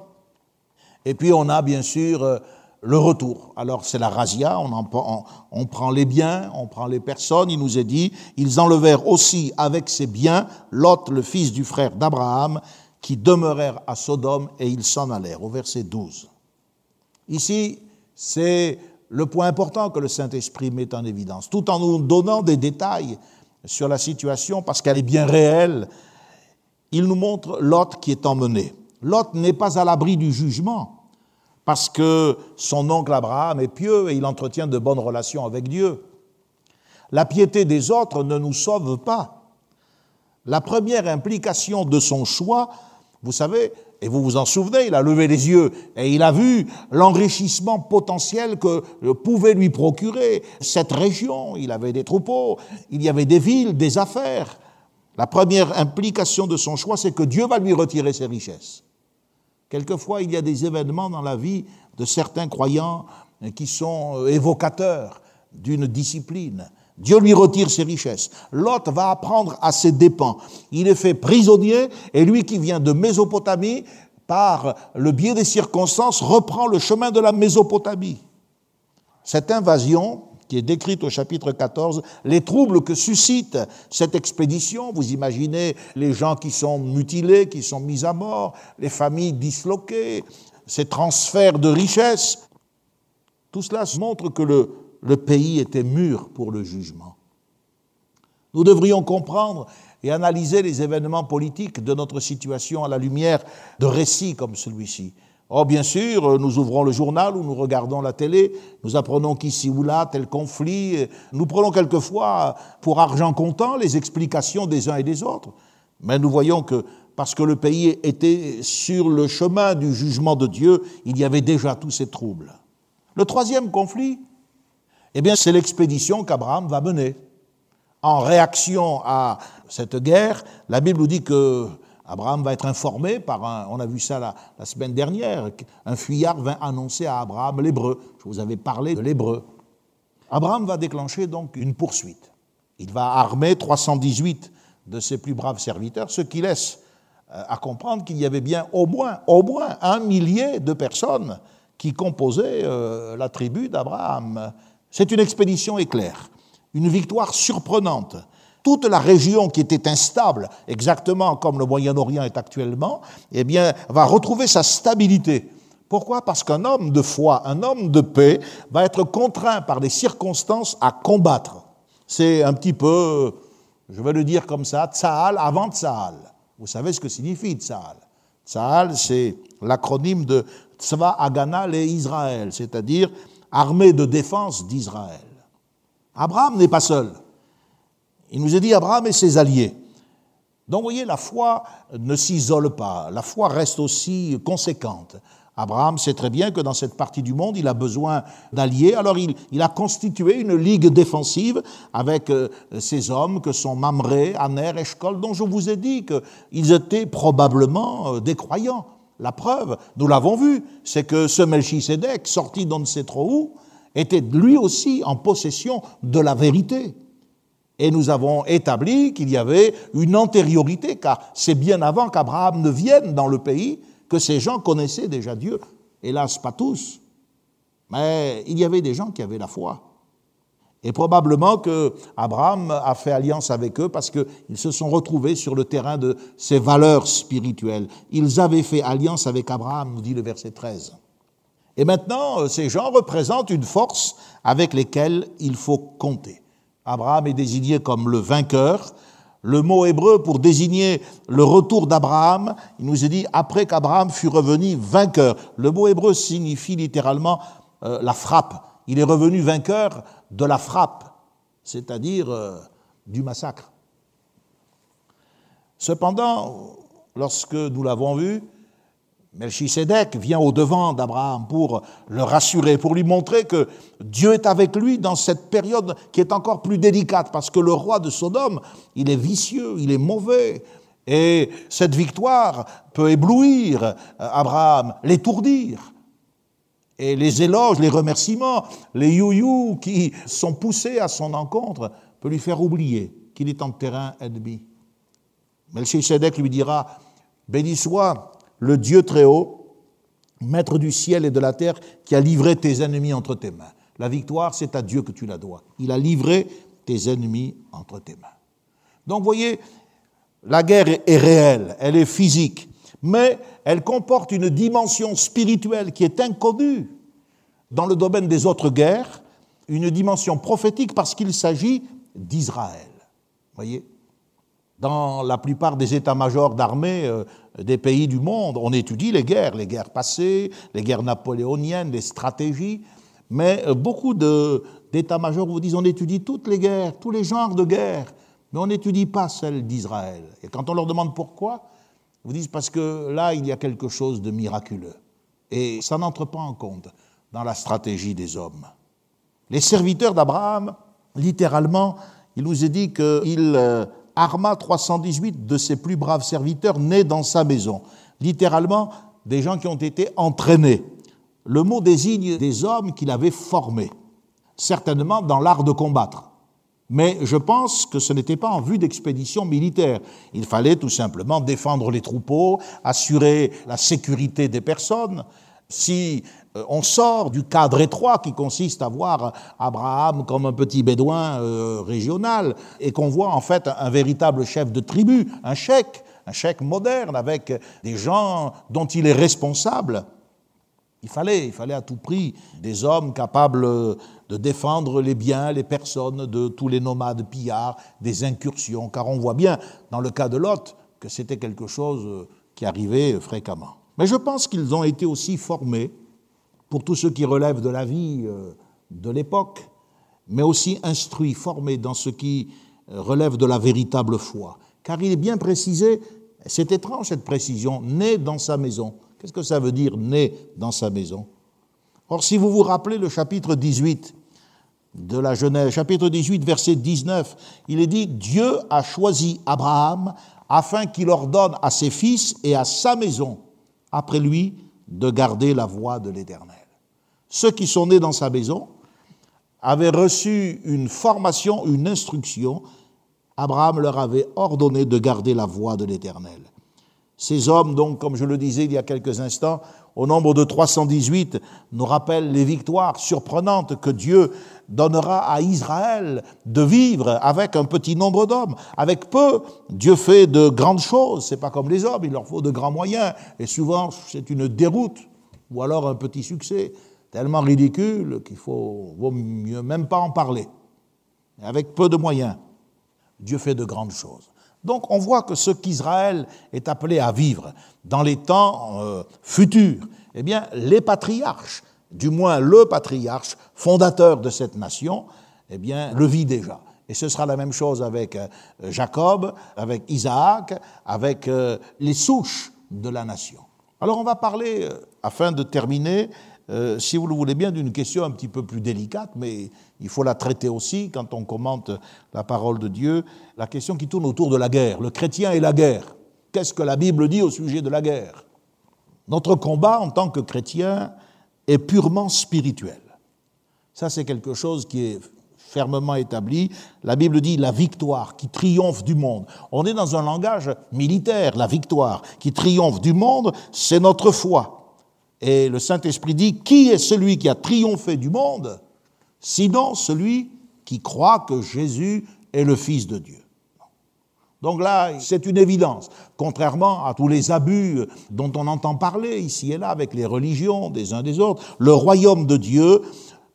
Et puis on a bien sûr euh, le retour. Alors c'est la razzia, on, prend les biens, on prend les personnes. Il nous est dit, ils enlevèrent aussi avec ses biens Lot, le fils du frère d'Abraham, qui demeurèrent à Sodome et ils s'en allèrent, au verset 12. Ici, c'est le point important que le Saint-Esprit met en évidence, tout en nous donnant des détails sur la situation, parce qu'elle est bien réelle, il nous montre Lot qui est emmené. Lot n'est pas à l'abri du jugement, parce que son oncle Abraham est pieux et il entretient de bonnes relations avec Dieu. La piété des autres ne nous sauve pas. La première implication de son choix, vous savez, et vous vous en souvenez, il a levé les yeux et il a vu l'enrichissement potentiel que pouvait lui procurer cette région. Il avait des troupeaux, il y avait des villes, des affaires. La première implication de son choix, c'est que Dieu va lui retirer ses richesses. Quelquefois, il y a des événements dans la vie de certains croyants qui sont euh, évocateurs d'une discipline. Dieu lui retire ses richesses. Lot va apprendre à ses dépens. Il est fait prisonnier et lui qui vient de Mésopotamie, par le biais des circonstances, reprend le chemin de la Mésopotamie. Cette invasion qui est décrite au chapitre 14, les troubles que suscite cette expédition. Vous imaginez les gens qui sont mutilés, qui sont mis à mort, les familles disloquées, ces transferts de richesses. Tout cela montre que le, le pays était mûr pour le jugement. Nous devrions comprendre et analyser les événements politiques de notre situation à la lumière de récits comme celui-ci. Oh, bien sûr, nous ouvrons le journal ou nous regardons la télé, nous apprenons qu'ici ou là, tel conflit, nous prenons quelquefois pour argent comptant les explications des uns et des autres. Mais nous voyons que parce que le pays était sur le chemin du jugement de Dieu, il y avait déjà tous ces troubles. Le troisième conflit, eh bien, c'est l'expédition qu'Abraham va mener. En réaction à cette guerre, la Bible nous dit que Abraham va être informé par un, on a vu ça la, semaine dernière, un fuyard vint annoncer à Abraham l'hébreu. Je vous avais parlé de l'hébreu. Abraham va déclencher donc une poursuite. Il va armer 318 de ses plus braves serviteurs, ce qui laisse euh, à comprendre qu'il y avait bien au moins, au moins un millier de personnes qui composaient euh, la tribu d'Abraham. C'est une expédition éclair, une victoire surprenante toute la région qui était instable, exactement comme le Moyen-Orient est actuellement, eh bien, va retrouver sa stabilité. Pourquoi? Parce qu'un homme de foi, un homme de paix, va être contraint par des circonstances à combattre. C'est un petit peu, je vais le dire comme ça, Tsahal avant Tsahal. Vous savez ce que signifie Tsahal Tsahal, c'est l'acronyme de Tzva Haganah et Israël, c'est-à-dire armée de défense d'Israël. Abraham n'est pas seul. Il nous a dit Abraham et ses alliés. Donc vous voyez, la foi ne s'isole pas, la foi reste aussi conséquente. Abraham sait très bien que dans cette partie du monde, il a besoin d'alliés. Alors il, a constitué une ligue défensive avec euh, ces hommes que sont Mamré, Aner, Eshkol, dont je vous ai dit qu'ils étaient probablement euh, des croyants. La preuve, nous l'avons vu, c'est que ce Melchisedec, sorti d'on ne sait trop où, était lui aussi en possession de la vérité. Et nous avons établi qu'il y avait une antériorité, car c'est bien avant qu'Abraham ne vienne dans le pays que ces gens connaissaient déjà Dieu. Hélas, pas tous, mais il y avait des gens qui avaient la foi. Et probablement que Abraham a fait alliance avec eux parce qu'ils se sont retrouvés sur le terrain de ses valeurs spirituelles. Ils avaient fait alliance avec Abraham, nous dit le verset 13. Et maintenant, euh, ces gens représentent une force avec lesquelles il faut compter. Abraham est désigné comme le vainqueur. Le mot hébreu pour désigner le retour d'Abraham, il nous est dit après qu'Abraham fut revenu vainqueur. Le mot hébreu signifie littéralement euh, la frappe. Il est revenu vainqueur de la frappe, c'est-à-dire euh, du massacre. Cependant, lorsque nous l'avons vu, Melchisedec vient au devant d'Abraham pour le rassurer, pour lui montrer que Dieu est avec lui dans cette période qui est encore plus délicate, parce que le roi de Sodome, il est vicieux, il est mauvais, et cette victoire peut éblouir euh, Abraham, l'étourdir. Et les éloges, les remerciements, les you qui sont poussés à son encontre peut lui faire oublier qu'il est en terrain ennemi. Melchisedec lui dira Béni soit le Dieu très haut, maître du ciel et de la terre, qui a livré tes ennemis entre tes mains. La victoire, c'est à Dieu que tu la dois. Il a livré tes ennemis entre tes mains. Donc, voyez, la guerre est réelle, elle est physique, mais elle comporte une dimension spirituelle qui est inconnue dans le domaine des autres guerres, une dimension prophétique parce qu'il s'agit d'Israël. Voyez Dans la plupart des états-majors d'armée euh, des pays du monde, on étudie les guerres, les guerres passées, les guerres napoléoniennes, les stratégies, mais euh, beaucoup d'états-majors vous disent on étudie toutes les guerres, tous les genres de guerres, mais on n'étudie pas celle d'Israël. Et quand on leur demande pourquoi, vous disent parce que là, il y a quelque chose de miraculeux. Et ça n'entre pas en compte dans la stratégie des hommes. Les serviteurs d'Abraham, littéralement, il nous est dit qu'il euh, arma 318 de ses plus braves serviteurs nés dans sa maison. Littéralement, des gens qui ont été entraînés. Le mot désigne des hommes qu'il avait formés, certainement dans l'art de combattre. Mais je pense que ce n'était pas en vue d'expédition militaire. Il fallait tout simplement défendre les troupeaux, assurer la sécurité des personnes. Si on sort du cadre étroit qui consiste à voir Abraham comme un petit bédouin euh, régional et qu'on voit en fait un, véritable chef de tribu, un chèque, un chèque moderne avec des gens dont il est responsable. Il fallait, il fallait à tout prix des hommes capables de défendre les biens, les personnes de tous les nomades pillards, des incursions, car on voit bien dans le cas de Lot que c'était quelque chose qui arrivait fréquemment. Mais je pense qu'ils ont été aussi formés pour tous ceux qui relèvent de la vie euh, de l'époque, mais aussi instruits, formés dans ce qui euh, relève de la véritable foi. Car il est bien précisé, c'est étrange cette précision, né dans sa maison. Qu'est-ce que ça veut dire né dans sa maison? Or, si vous vous rappelez le chapitre 18 de la Genèse, chapitre 18, verset 19, il est dit Dieu a choisi Abraham afin qu'il ordonne à ses fils et à sa maison, après lui, de garder la voie de l'Éternel. Ceux qui sont nés dans sa maison avaient reçu une formation, une instruction. Abraham leur avait ordonné de garder la voie de l'Éternel. Ces hommes, donc, comme je le disais il y a quelques instants, au nombre de 318, nous rappellent les victoires surprenantes que Dieu donnera à Israël de vivre avec un petit nombre d'hommes. Avec peu, Dieu fait de grandes choses. C'est pas comme les hommes, il leur faut de grands moyens. Et souvent, c'est une déroute ou alors un petit succès tellement ridicule qu'il faut, vaut mieux même pas en parler. Avec peu de moyens, Dieu fait de grandes choses. Donc on voit que ce qu'Israël est appelé à vivre dans les temps euh, futurs, eh bien les patriarches, du moins le patriarche fondateur de cette nation, eh bien le vit déjà. Et ce sera la même chose avec euh, Jacob, avec Isaac, avec euh, les souches de la nation. Alors on va parler, afin de terminer, euh, si vous le voulez bien, d'une question un petit peu plus délicate, mais il faut la traiter aussi quand on commente la parole de Dieu, la question qui tourne autour de la guerre, le chrétien et la guerre. Qu'est-ce que la Bible dit au sujet de la guerre? Notre combat en tant que chrétien est purement spirituel. Ça, c'est quelque chose qui est fermement établi. La Bible dit la victoire qui triomphe du monde. On est dans un langage militaire, la victoire qui triomphe du monde, c'est notre foi. Et le Saint-Esprit dit, qui est celui qui a triomphé du monde, sinon celui qui croient que Jésus est le Fils de Dieu. Donc là, c'est une évidence, contrairement à tous les abus dont on entend parler ici et là avec les religions des uns des autres. Le royaume de Dieu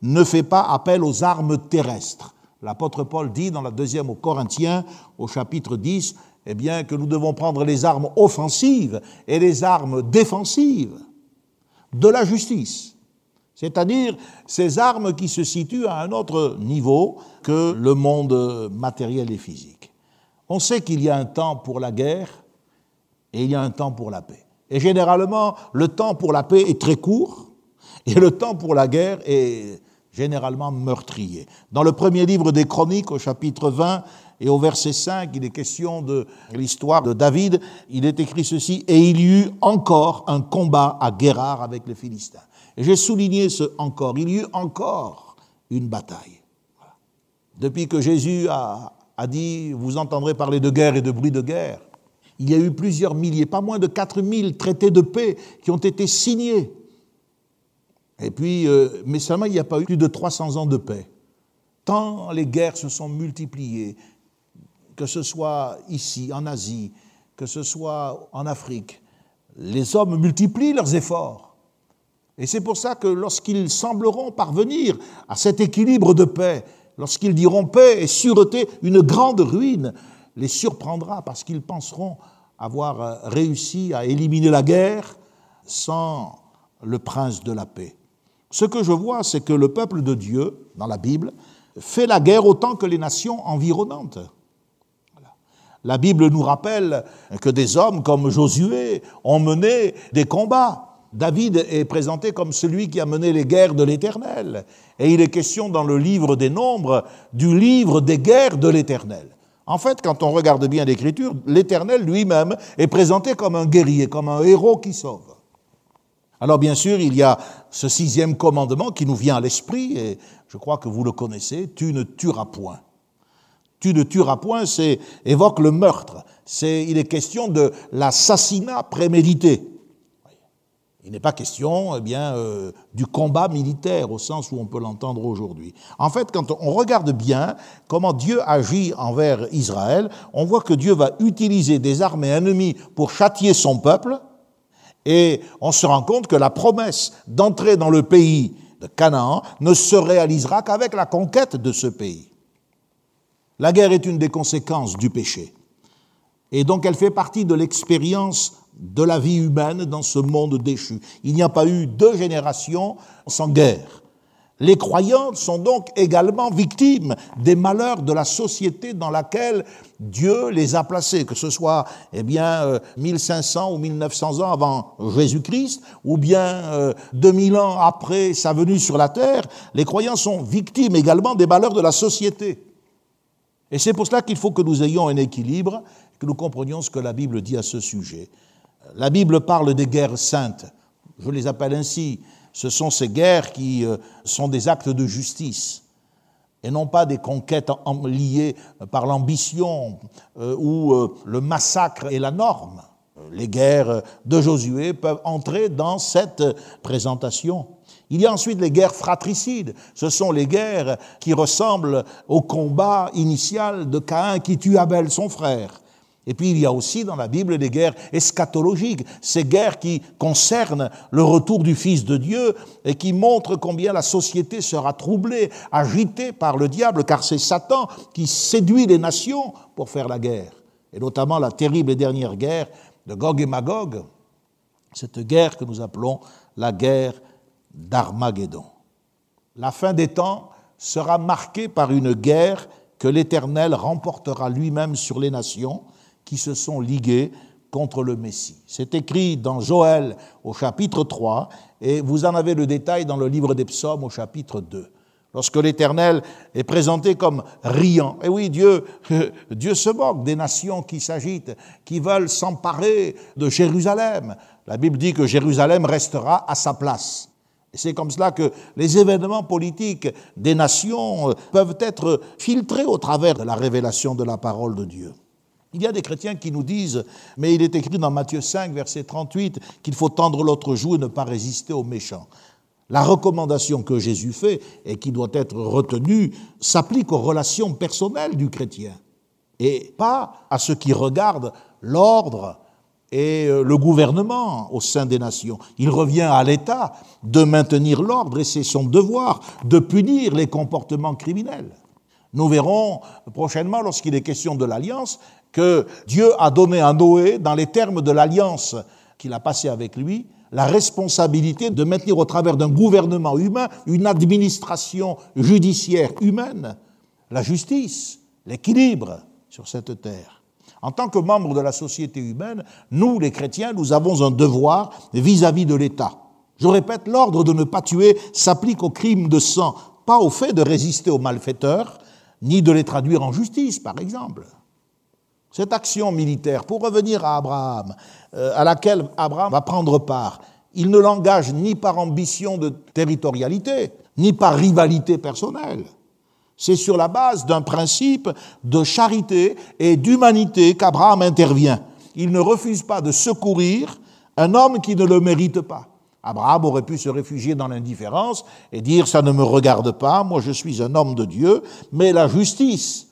ne fait pas appel aux armes terrestres. L'apôtre Paul dit dans la deuxième aux Corinthiens, au chapitre 10, eh bien, que nous devons prendre les armes offensives et les armes défensives de la justice. C'est-à-dire ces armes qui se situent à un autre niveau que le monde matériel et physique. On sait qu'il y a un temps pour la guerre et il y a un temps pour la paix. Et généralement, le temps pour la paix est très court et le temps pour la guerre est généralement meurtrier. Dans le premier livre des Chroniques, au chapitre 20 et au verset 5, il est question de l'histoire de David. Il est écrit ceci, et il y eut encore un combat à Guérard avec les Philistins. J'ai souligné ce encore, il y eut encore une bataille. Depuis que Jésus a a dit, vous entendrez parler de guerre et de bruit de guerre. Il y a eu plusieurs milliers, pas moins de 4000 traités de paix qui ont été signés. Et puis, euh, mais seulement il n'y a pas eu plus de 300 ans de paix. Tant les guerres se sont multipliées, que ce soit ici, en Asie, que ce soit en Afrique, les hommes multiplient leurs efforts. Et c'est pour ça que lorsqu'ils sembleront parvenir à cet équilibre de paix, lorsqu'ils diront paix et sûreté, une grande ruine les surprendra parce qu'ils penseront avoir réussi à éliminer la guerre sans le prince de la paix. Ce que je vois, c'est que le peuple de Dieu, dans la Bible, fait la guerre autant que les nations environnantes. La Bible nous rappelle que des hommes comme Josué ont mené des combats David est présenté comme celui qui a mené les guerres de l'Éternel. Et il est question dans le livre des Nombres du livre des guerres de l'Éternel. En fait, quand on regarde bien l'Écriture, l'Éternel lui-même est présenté comme un guerrier, comme un héros qui sauve. Alors bien sûr, il y a ce sixième commandement qui nous vient à l'esprit, et je crois que vous le connaissez, tu ne tueras point. Tu ne tueras point, c'est évoque le meurtre. C'est, il est question de l'assassinat prémédité. Il n'est pas question eh bien, euh, du combat militaire au sens où on peut l'entendre aujourd'hui. En fait, quand on regarde bien comment Dieu agit envers Israël, on voit que Dieu va utiliser des armées ennemies pour châtier son peuple, et on se rend compte que la promesse d'entrer dans le pays de Canaan ne se réalisera qu'avec la conquête de ce pays. La guerre est une des conséquences du péché. Et donc elle fait partie de l'expérience de la vie humaine dans ce monde déchu. Il n'y a pas eu deux générations sans guerre. Les croyants sont donc également victimes des malheurs de la société dans laquelle Dieu les a placés, que ce soit eh bien 1500 euh, ou 1900 ans avant Jésus-Christ, ou bien 2000 euh, ans après sa venue sur la terre. Les croyants sont victimes également des malheurs de la société. Et c'est pour cela qu'il faut que nous ayons un équilibre, que nous comprenions ce que la Bible dit à ce sujet. La Bible parle des guerres saintes. Je les appelle ainsi. Ce sont ces guerres qui euh, sont des actes de justice et non pas des conquêtes liées par l'ambition euh, où euh, le massacre est la norme. Les guerres de Josué peuvent entrer dans cette présentation. Il y a ensuite les guerres fratricides. Ce sont les guerres qui ressemblent au combat initial de Caïn qui tue Abel, son frère. Et puis il y a aussi dans la Bible des guerres eschatologiques, ces guerres qui concernent le retour du Fils de Dieu et qui montrent combien la société sera troublée, agitée par le diable, car c'est Satan qui séduit les nations pour faire la guerre. Et notamment la terrible et dernière guerre de Gog et Magog, cette guerre que nous appelons la guerre d'Armageddon. La fin des temps sera marquée par une guerre que l'Éternel remportera lui-même sur les nations qui se sont ligués contre le Messie. C'est écrit dans Joël au chapitre 3 et vous en avez le détail dans le livre des psaumes au chapitre 2. Lorsque l'Éternel est présenté comme riant, et oui, Dieu, Dieu se moque des nations qui s'agitent, qui veulent s'emparer de Jérusalem. La Bible dit que Jérusalem restera à sa place. Et c'est comme cela que les événements politiques des nations peuvent être filtrés au travers de la révélation de la parole de Dieu. Il y a des chrétiens qui nous disent, mais il est écrit dans Matthieu 5, verset 38, qu'il faut tendre l'autre joue et ne pas résister aux méchants. La recommandation que Jésus fait et qui doit être retenue s'applique aux relations personnelles du chrétien et pas à ce qui regarde l'ordre et euh, le gouvernement au sein des nations. Il revient à l'État de maintenir l'ordre et c'est son devoir de punir les comportements criminels. Nous verrons prochainement, lorsqu'il est question de l'alliance, que Dieu a donné à Noé, dans les termes de l'alliance qu'il a passée avec lui, la responsabilité de maintenir au travers d'un gouvernement humain une administration judiciaire humaine, la justice, l'équilibre sur cette terre. En tant que membres de la société humaine, nous, les chrétiens, nous avons un devoir vis-à-vis de l'État. Je répète, l'ordre de ne pas tuer s'applique aux crimes de sang, pas au fait de résister aux malfaiteurs, ni de les traduire en justice, par exemple. Cette action militaire, pour revenir à Abraham, euh, à laquelle Abraham va prendre part, il ne l'engage ni par ambition de territorialité, ni par rivalité personnelle. C'est sur la base d'un principe de charité et d'humanité qu'Abraham intervient. Il ne refuse pas de secourir un homme qui ne le mérite pas. Abraham aurait pu se réfugier dans l'indifférence et dire ça ne me regarde pas, moi je suis un homme de Dieu, mais la justice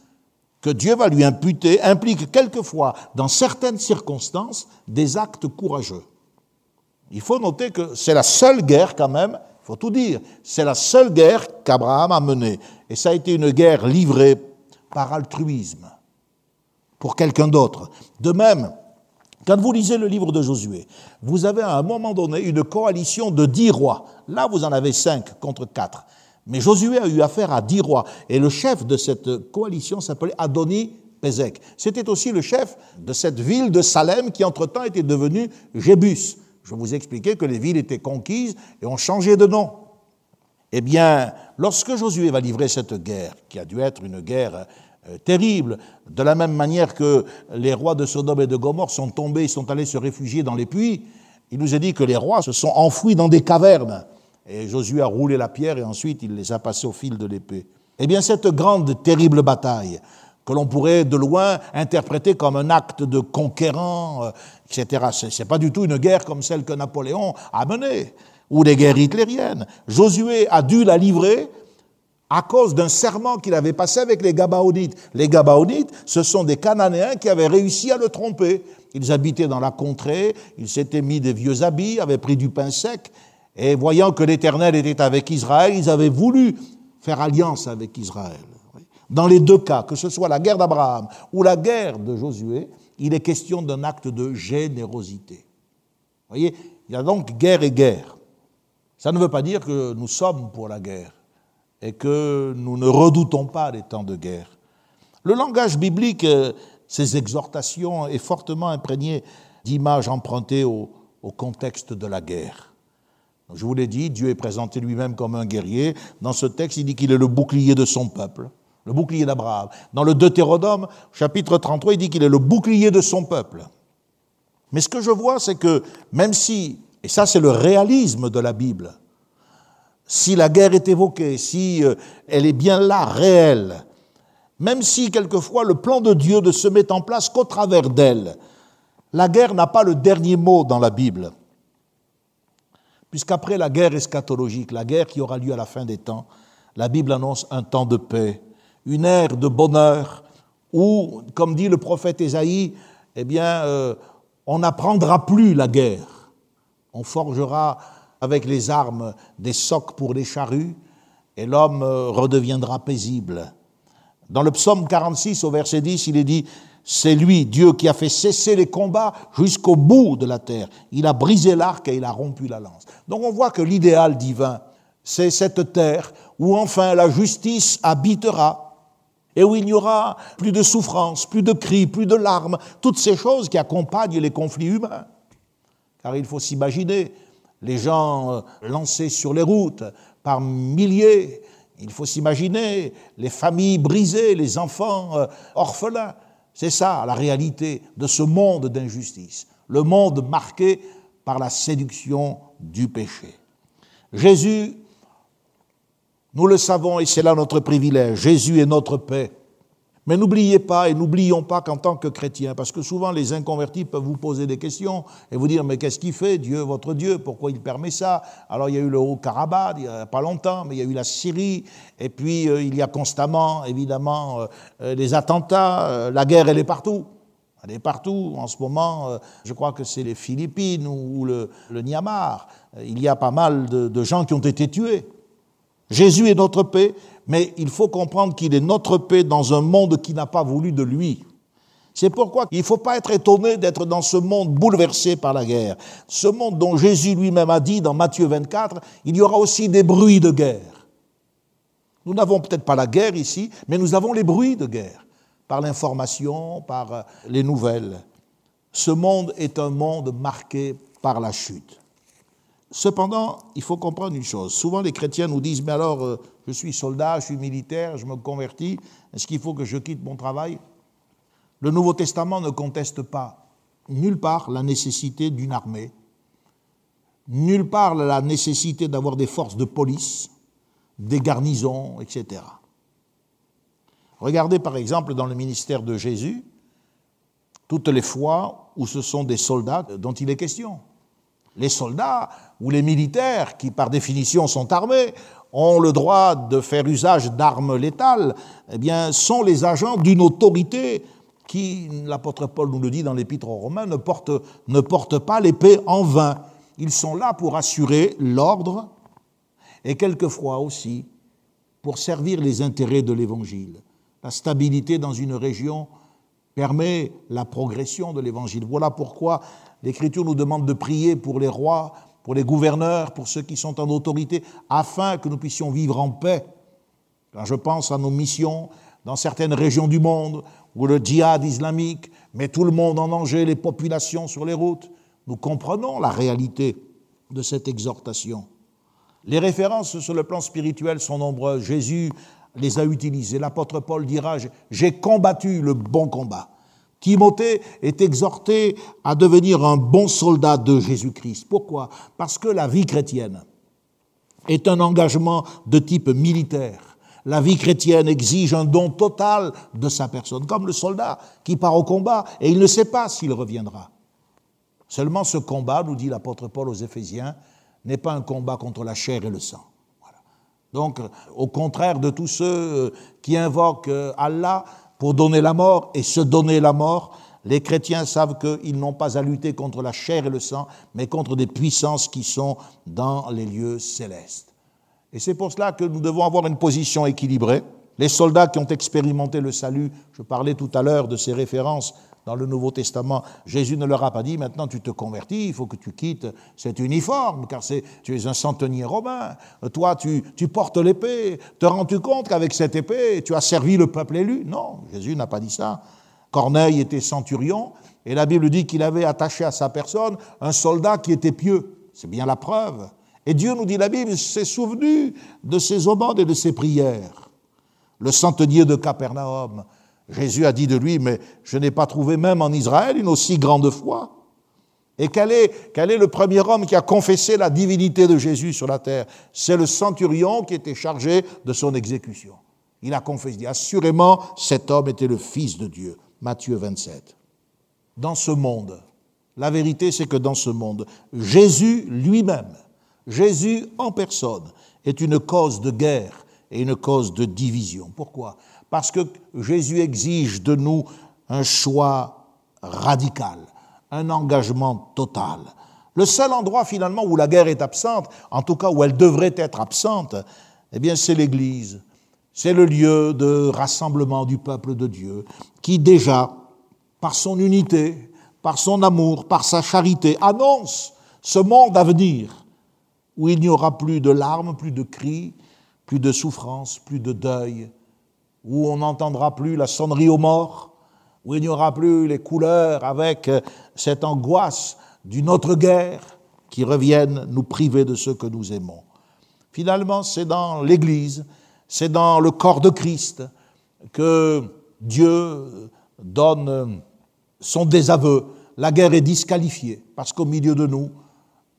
que Dieu va lui imputer implique quelquefois, dans certaines circonstances, des actes courageux. Il faut noter que c'est la seule guerre quand même, il faut tout dire, c'est la seule guerre qu'Abraham a menée. Et ça a été une guerre livrée par altruisme, pour quelqu'un d'autre. De même, quand vous lisez le livre de Josué, vous avez à un moment donné une coalition de dix rois. Là, vous en avez cinq contre quatre. Mais Josué a eu affaire à dix rois, et le chef de cette coalition s'appelait Adoni Pézek. C'était aussi le chef de cette ville de Salem qui entre-temps était devenue Jébus. Je vous expliquais que les villes étaient conquises et ont changé de nom. Eh bien, lorsque Josué va livrer cette guerre, qui a dû être une guerre euh, terrible, de la même manière que les rois de Sodome et de Gomorre sont tombés, sont allés se réfugier dans les puits, il nous a dit que les rois se sont enfouis dans des cavernes. Et Josué a roulé la pierre et ensuite il les a passés au fil de l'épée. Eh bien, cette grande, terrible bataille, que l'on pourrait de loin interpréter comme un acte de conquérant, etc., ce n'est pas du tout une guerre comme celle que Napoléon a menée, ou des guerres hitlériennes. Josué a dû la livrer à cause d'un serment qu'il avait passé avec les Gabaonites. Les Gabaonites, ce sont des Cananéens qui avaient réussi à le tromper. Ils habitaient dans la contrée, ils s'étaient mis des vieux habits, avaient pris du pain sec, et voyant que l'Éternel était avec Israël, ils avaient voulu faire alliance avec Israël. Dans les deux cas, que ce soit la guerre d'Abraham ou la guerre de Josué, il est question d'un acte de générosité. Vous voyez, il y a donc guerre et guerre. Ça ne veut pas dire que nous sommes pour la guerre et que nous ne redoutons pas les temps de guerre. Le langage biblique, euh, ces exhortations, est fortement imprégné d'images empruntées au contexte de la guerre. Je vous l'ai dit, Dieu est présenté lui-même comme un guerrier. Dans ce texte, il dit qu'il est le bouclier de son peuple, le bouclier d'Abraham. Dans le Deutéronome, chapitre 33, il dit qu'il est le bouclier de son peuple. Mais ce que je vois, c'est que même si, et ça c'est le réalisme de la Bible, si la guerre est évoquée, si euh, elle est bien là, réelle, même si quelquefois le plan de Dieu ne se met en place qu'au travers d'elle, la guerre n'a pas le dernier mot dans la Bible puisqu'après la guerre eschatologique, la guerre qui aura lieu à la fin des temps, la Bible annonce un temps de paix, une ère de bonheur, où, comme dit le prophète Ésaïe, eh bien, euh, on n'apprendra plus la guerre. On forgera avec les armes des socs pour les charrues, et l'homme euh, redeviendra paisible. Dans le psaume 46, au verset 10, il est dit c'est lui, Dieu, qui a fait cesser les combats jusqu'au bout de la terre. Il a brisé l'arc et il a rompu la lance. Donc on voit que l'idéal divin, c'est cette terre où enfin la justice habitera et où il n'y aura plus de souffrance, plus de cris, plus de larmes, toutes ces choses qui accompagnent les conflits humains. Car il faut s'imaginer les gens euh, lancés sur les routes par milliers, il faut s'imaginer les familles brisées, les enfants euh, orphelins. C'est ça la réalité de ce monde d'injustice, le monde marqué par la séduction du péché. Jésus, nous le savons et c'est là notre privilège, Jésus est notre paix. Mais n'oubliez pas et n'oublions pas qu'en tant que chrétiens, parce que souvent les inconvertis peuvent vous poser des questions et vous dire mais qu'est-ce qu'il fait, Dieu, votre Dieu, pourquoi il permet ça? Alors il y a eu le Haut-Karabakh il n'y a pas longtemps, mais il y a eu la Syrie, et puis euh, il y a constamment évidemment euh, euh, les attentats, la guerre elle est partout. Elle est partout. En ce moment, je crois que c'est les Philippines ou le, le Myanmar. Il y a pas mal de gens qui ont été tués. Jésus est notre paix, mais il faut comprendre qu'il est notre paix dans un monde qui n'a pas voulu de lui. C'est pourquoi il ne faut pas être étonné d'être dans ce monde bouleversé par la guerre. Ce monde dont Jésus lui-même a dit dans Matthieu 24, il y aura aussi des bruits de guerre. Nous n'avons peut-être pas la guerre ici, mais nous avons les bruits de guerre, par l'information, par euh, les nouvelles. Ce monde est un monde marqué par la chute. Cependant, il faut comprendre une chose. Souvent, les chrétiens nous disent, mais alors, euh, je suis soldat, je suis militaire, je me convertis, est-ce qu'il faut que je quitte mon travail? Le Nouveau Testament ne conteste pas nulle part la nécessité d'une armée, nulle part la nécessité d'avoir des forces de police, des garnisons, etc. Regardez par exemple dans le ministère de Jésus, toutes les fois où ce sont des soldats dont il est question. Les soldats ou les militaires, qui par définition sont armés, ont le droit de faire usage d'armes létales, eh bien, sont les agents d'une autorité qui, l'apôtre Paul nous le dit dans l'épître aux Romains, ne porte, ne porte pas l'épée en vain. Ils sont là pour assurer l'ordre et quelquefois aussi pour servir les intérêts de l'Évangile. La stabilité dans une région permet la progression de l'Évangile. Voilà pourquoi l'Écriture nous demande de prier pour les rois, pour les gouverneurs, pour ceux qui sont en autorité, afin que nous puissions vivre en paix. Quand je pense à nos missions dans certaines régions du monde, où le djihad islamique met tout le monde en danger, les populations sur les routes, nous comprenons la réalité de cette exhortation. Les références sur le plan spirituel sont nombreuses. Jésus les a utilisées. L'apôtre Paul dira, j'ai combattu le bon combat. Timothée est exhorté à devenir un bon soldat de Jésus-Christ. Pourquoi? Parce que la vie chrétienne est un engagement de type militaire. La vie chrétienne exige un don total de sa personne, comme le soldat qui part au combat et il ne sait pas s'il reviendra. Seulement ce combat, nous dit l'apôtre Paul aux Éphésiens, n'est pas un combat contre la chair et le sang. Donc, au contraire de tous ceux qui invoquent Allah, pour donner la mort et se donner la mort, les chrétiens savent qu'ils n'ont pas à lutter contre la chair et le sang, mais contre des puissances qui sont dans les lieux célestes. Et c'est pour cela que nous devons avoir une position équilibrée. Les soldats qui ont expérimenté le salut, je parlais tout à l'heure de ces références dans le Nouveau Testament, Jésus ne leur a pas dit maintenant tu te convertis, il faut que tu quittes cet uniforme, car tu es un centenier romain. Toi, tu, portes l'épée. Te rends-tu compte qu'avec cette épée, tu as servi le peuple élu? Non, Jésus n'a pas dit ça. Corneille était centurion, et la Bible dit qu'il avait attaché à sa personne un soldat qui était pieux. C'est bien la preuve. Et Dieu nous dit, la Bible s'est souvenu de ses aumônes et de ses prières. Le centenier de Capernaum, Jésus a dit de lui, mais je n'ai pas trouvé même en Israël une aussi grande foi. Et quel est, quel est le premier homme qui a confessé la divinité de Jésus sur la terre? C'est le centurion qui était chargé de son exécution. Il a confessé, assurément, cet homme était le Fils de Dieu. Matthieu 27. Dans ce monde, la vérité c'est que dans ce monde, Jésus lui-même, Jésus en personne, est une cause de guerre et une cause de division. Pourquoi? Parce que Jésus exige de nous un choix radical, un engagement total. Le seul endroit finalement où la guerre est absente, en tout cas où elle devrait être absente, eh bien c'est l'Église. C'est le lieu de rassemblement du peuple de Dieu qui déjà, par son unité, par son amour, par sa charité, annonce ce monde à venir où il n'y aura plus de larmes, plus de cris, plus de souffrances, plus de deuil, où on n'entendra plus la sonnerie aux morts, où il n'y aura plus les couleurs avec euh, cette angoisse d'une autre guerre qui revienne nous priver de ce que nous aimons. Finalement, c'est dans l'Église, c'est dans le corps de Christ que Dieu donne son désaveu. La guerre est disqualifiée parce qu'au milieu de nous,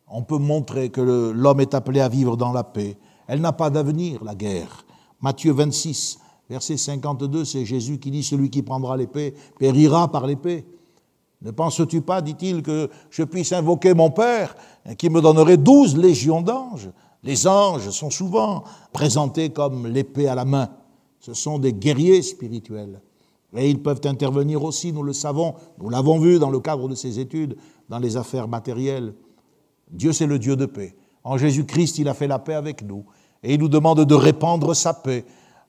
on peut montrer que l'homme est appelé à vivre dans la paix. Elle n'a pas d'avenir, la guerre. Matthieu 26, Verset 52, c'est Jésus qui dit, celui qui prendra l'épée périra par l'épée. Ne penses-tu pas, dit-il, que je puisse invoquer mon Père, qui me donnerait douze légions d'anges? Les anges sont souvent présentés comme l'épée à la main. Ce sont des guerriers spirituels. Et ils peuvent intervenir aussi, nous le savons, nous l'avons vu dans le cadre de ces études, dans les affaires matérielles. Dieu, c'est le Dieu de paix. En Jésus-Christ, il a fait la paix avec nous. Et il nous demande de répandre sa paix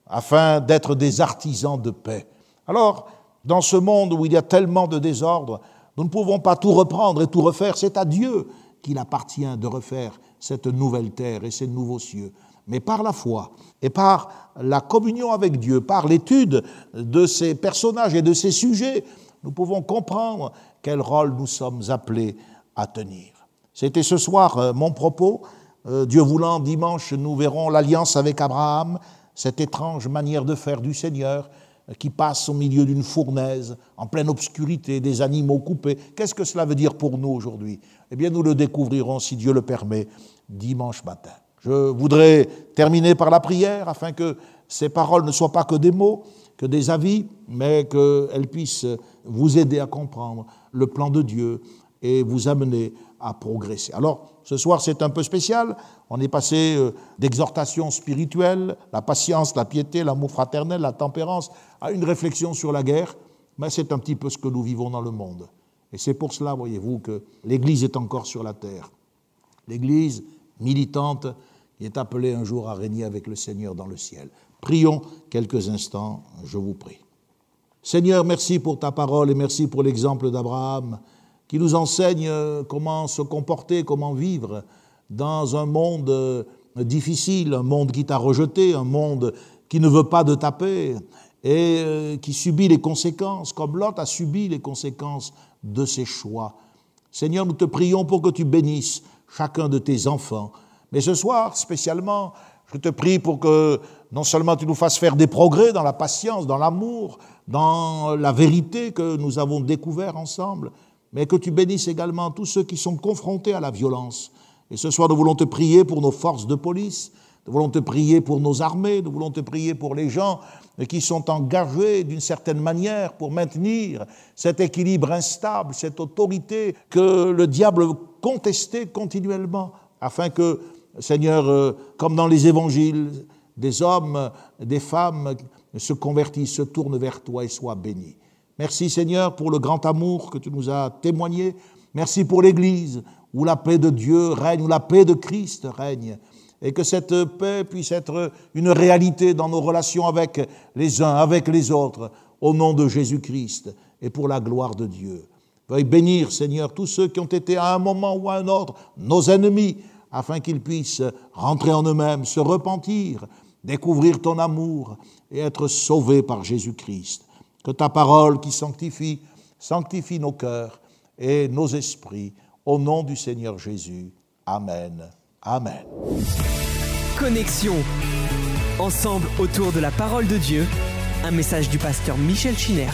afin d'être des artisans de paix. Alors, dans ce monde où il y a tellement de désordre, nous ne pouvons pas tout reprendre et tout refaire. C'est à Dieu qu'il appartient de refaire cette nouvelle terre et ces nouveaux cieux. Mais par la foi et par la communion avec Dieu, par l'étude de ces personnages et de ces sujets, nous pouvons comprendre quel rôle nous sommes appelés à tenir. C'était ce soir euh, mon propos. Euh, Dieu voulant, dimanche, nous verrons l'alliance avec Abraham, cette étrange manière de faire du Seigneur euh, qui passe au milieu d'une fournaise, en pleine obscurité, des animaux coupés. Qu'est-ce que cela veut dire pour nous aujourd'hui? Eh bien, nous le découvrirons, si Dieu le permet, dimanche matin. Je voudrais terminer par la prière afin que ces paroles ne soient pas que des mots, que des avis, mais qu'elles puissent vous aider à comprendre le plan de Dieu et vous amener à progresser. Alors, ce soir, c'est un peu spécial. On est passé euh, d'exhortation spirituelle, la patience, la piété, l'amour fraternel, la tempérance, à une réflexion sur la guerre. Mais c'est un petit peu ce que nous vivons dans le monde. Et c'est pour cela, voyez-vous, que l'Église est encore sur la terre. L'Église militante qui est appelée un jour à régner avec le Seigneur dans le ciel. Prions quelques instants, je vous prie. Seigneur, merci pour ta parole et merci pour l'exemple d'Abraham qui nous enseigne euh, comment se comporter, comment vivre dans un monde euh, difficile, un monde qui t'a rejeté, un monde qui ne veut pas de ta paix et euh, qui subit les conséquences, comme Lot a subi les conséquences de ses choix. Seigneur, nous te prions pour que tu bénisses chacun de tes enfants. Mais ce soir, spécialement, je te prie pour que non seulement tu nous fasses faire des progrès dans la patience, dans l'amour, dans la vérité que nous avons découvert ensemble, mais que tu bénisses également tous ceux qui sont confrontés à la violence. Et ce soir, nous voulons te prier pour nos forces de police, nous voulons te prier pour nos armées, nous voulons te prier pour les gens qui sont engagés d'une certaine manière pour maintenir cet équilibre instable, cette autorité que le diable contestait continuellement, afin que, Seigneur, euh, comme dans les évangiles, des hommes, des femmes se convertissent, se tournent vers toi et soient bénis. Merci Seigneur pour le grand amour que tu nous as témoigné. Merci pour l'Église où la paix de Dieu règne, où la paix de Christ règne. Et que cette paix puisse être une réalité dans nos relations avec les uns, avec les autres, au nom de Jésus-Christ et pour la gloire de Dieu. Veuille bénir, Seigneur, tous ceux qui ont été à un moment ou à un autre nos ennemis, afin qu'ils puissent rentrer en eux-mêmes, se repentir, découvrir ton amour et être sauvés par Jésus-Christ. Que ta parole qui sanctifie, sanctifie nos cœurs et nos esprits. Au nom du Seigneur Jésus. Amen. Amen. Connexion. Ensemble autour de la parole de Dieu. Un message du pasteur Michel Chiner.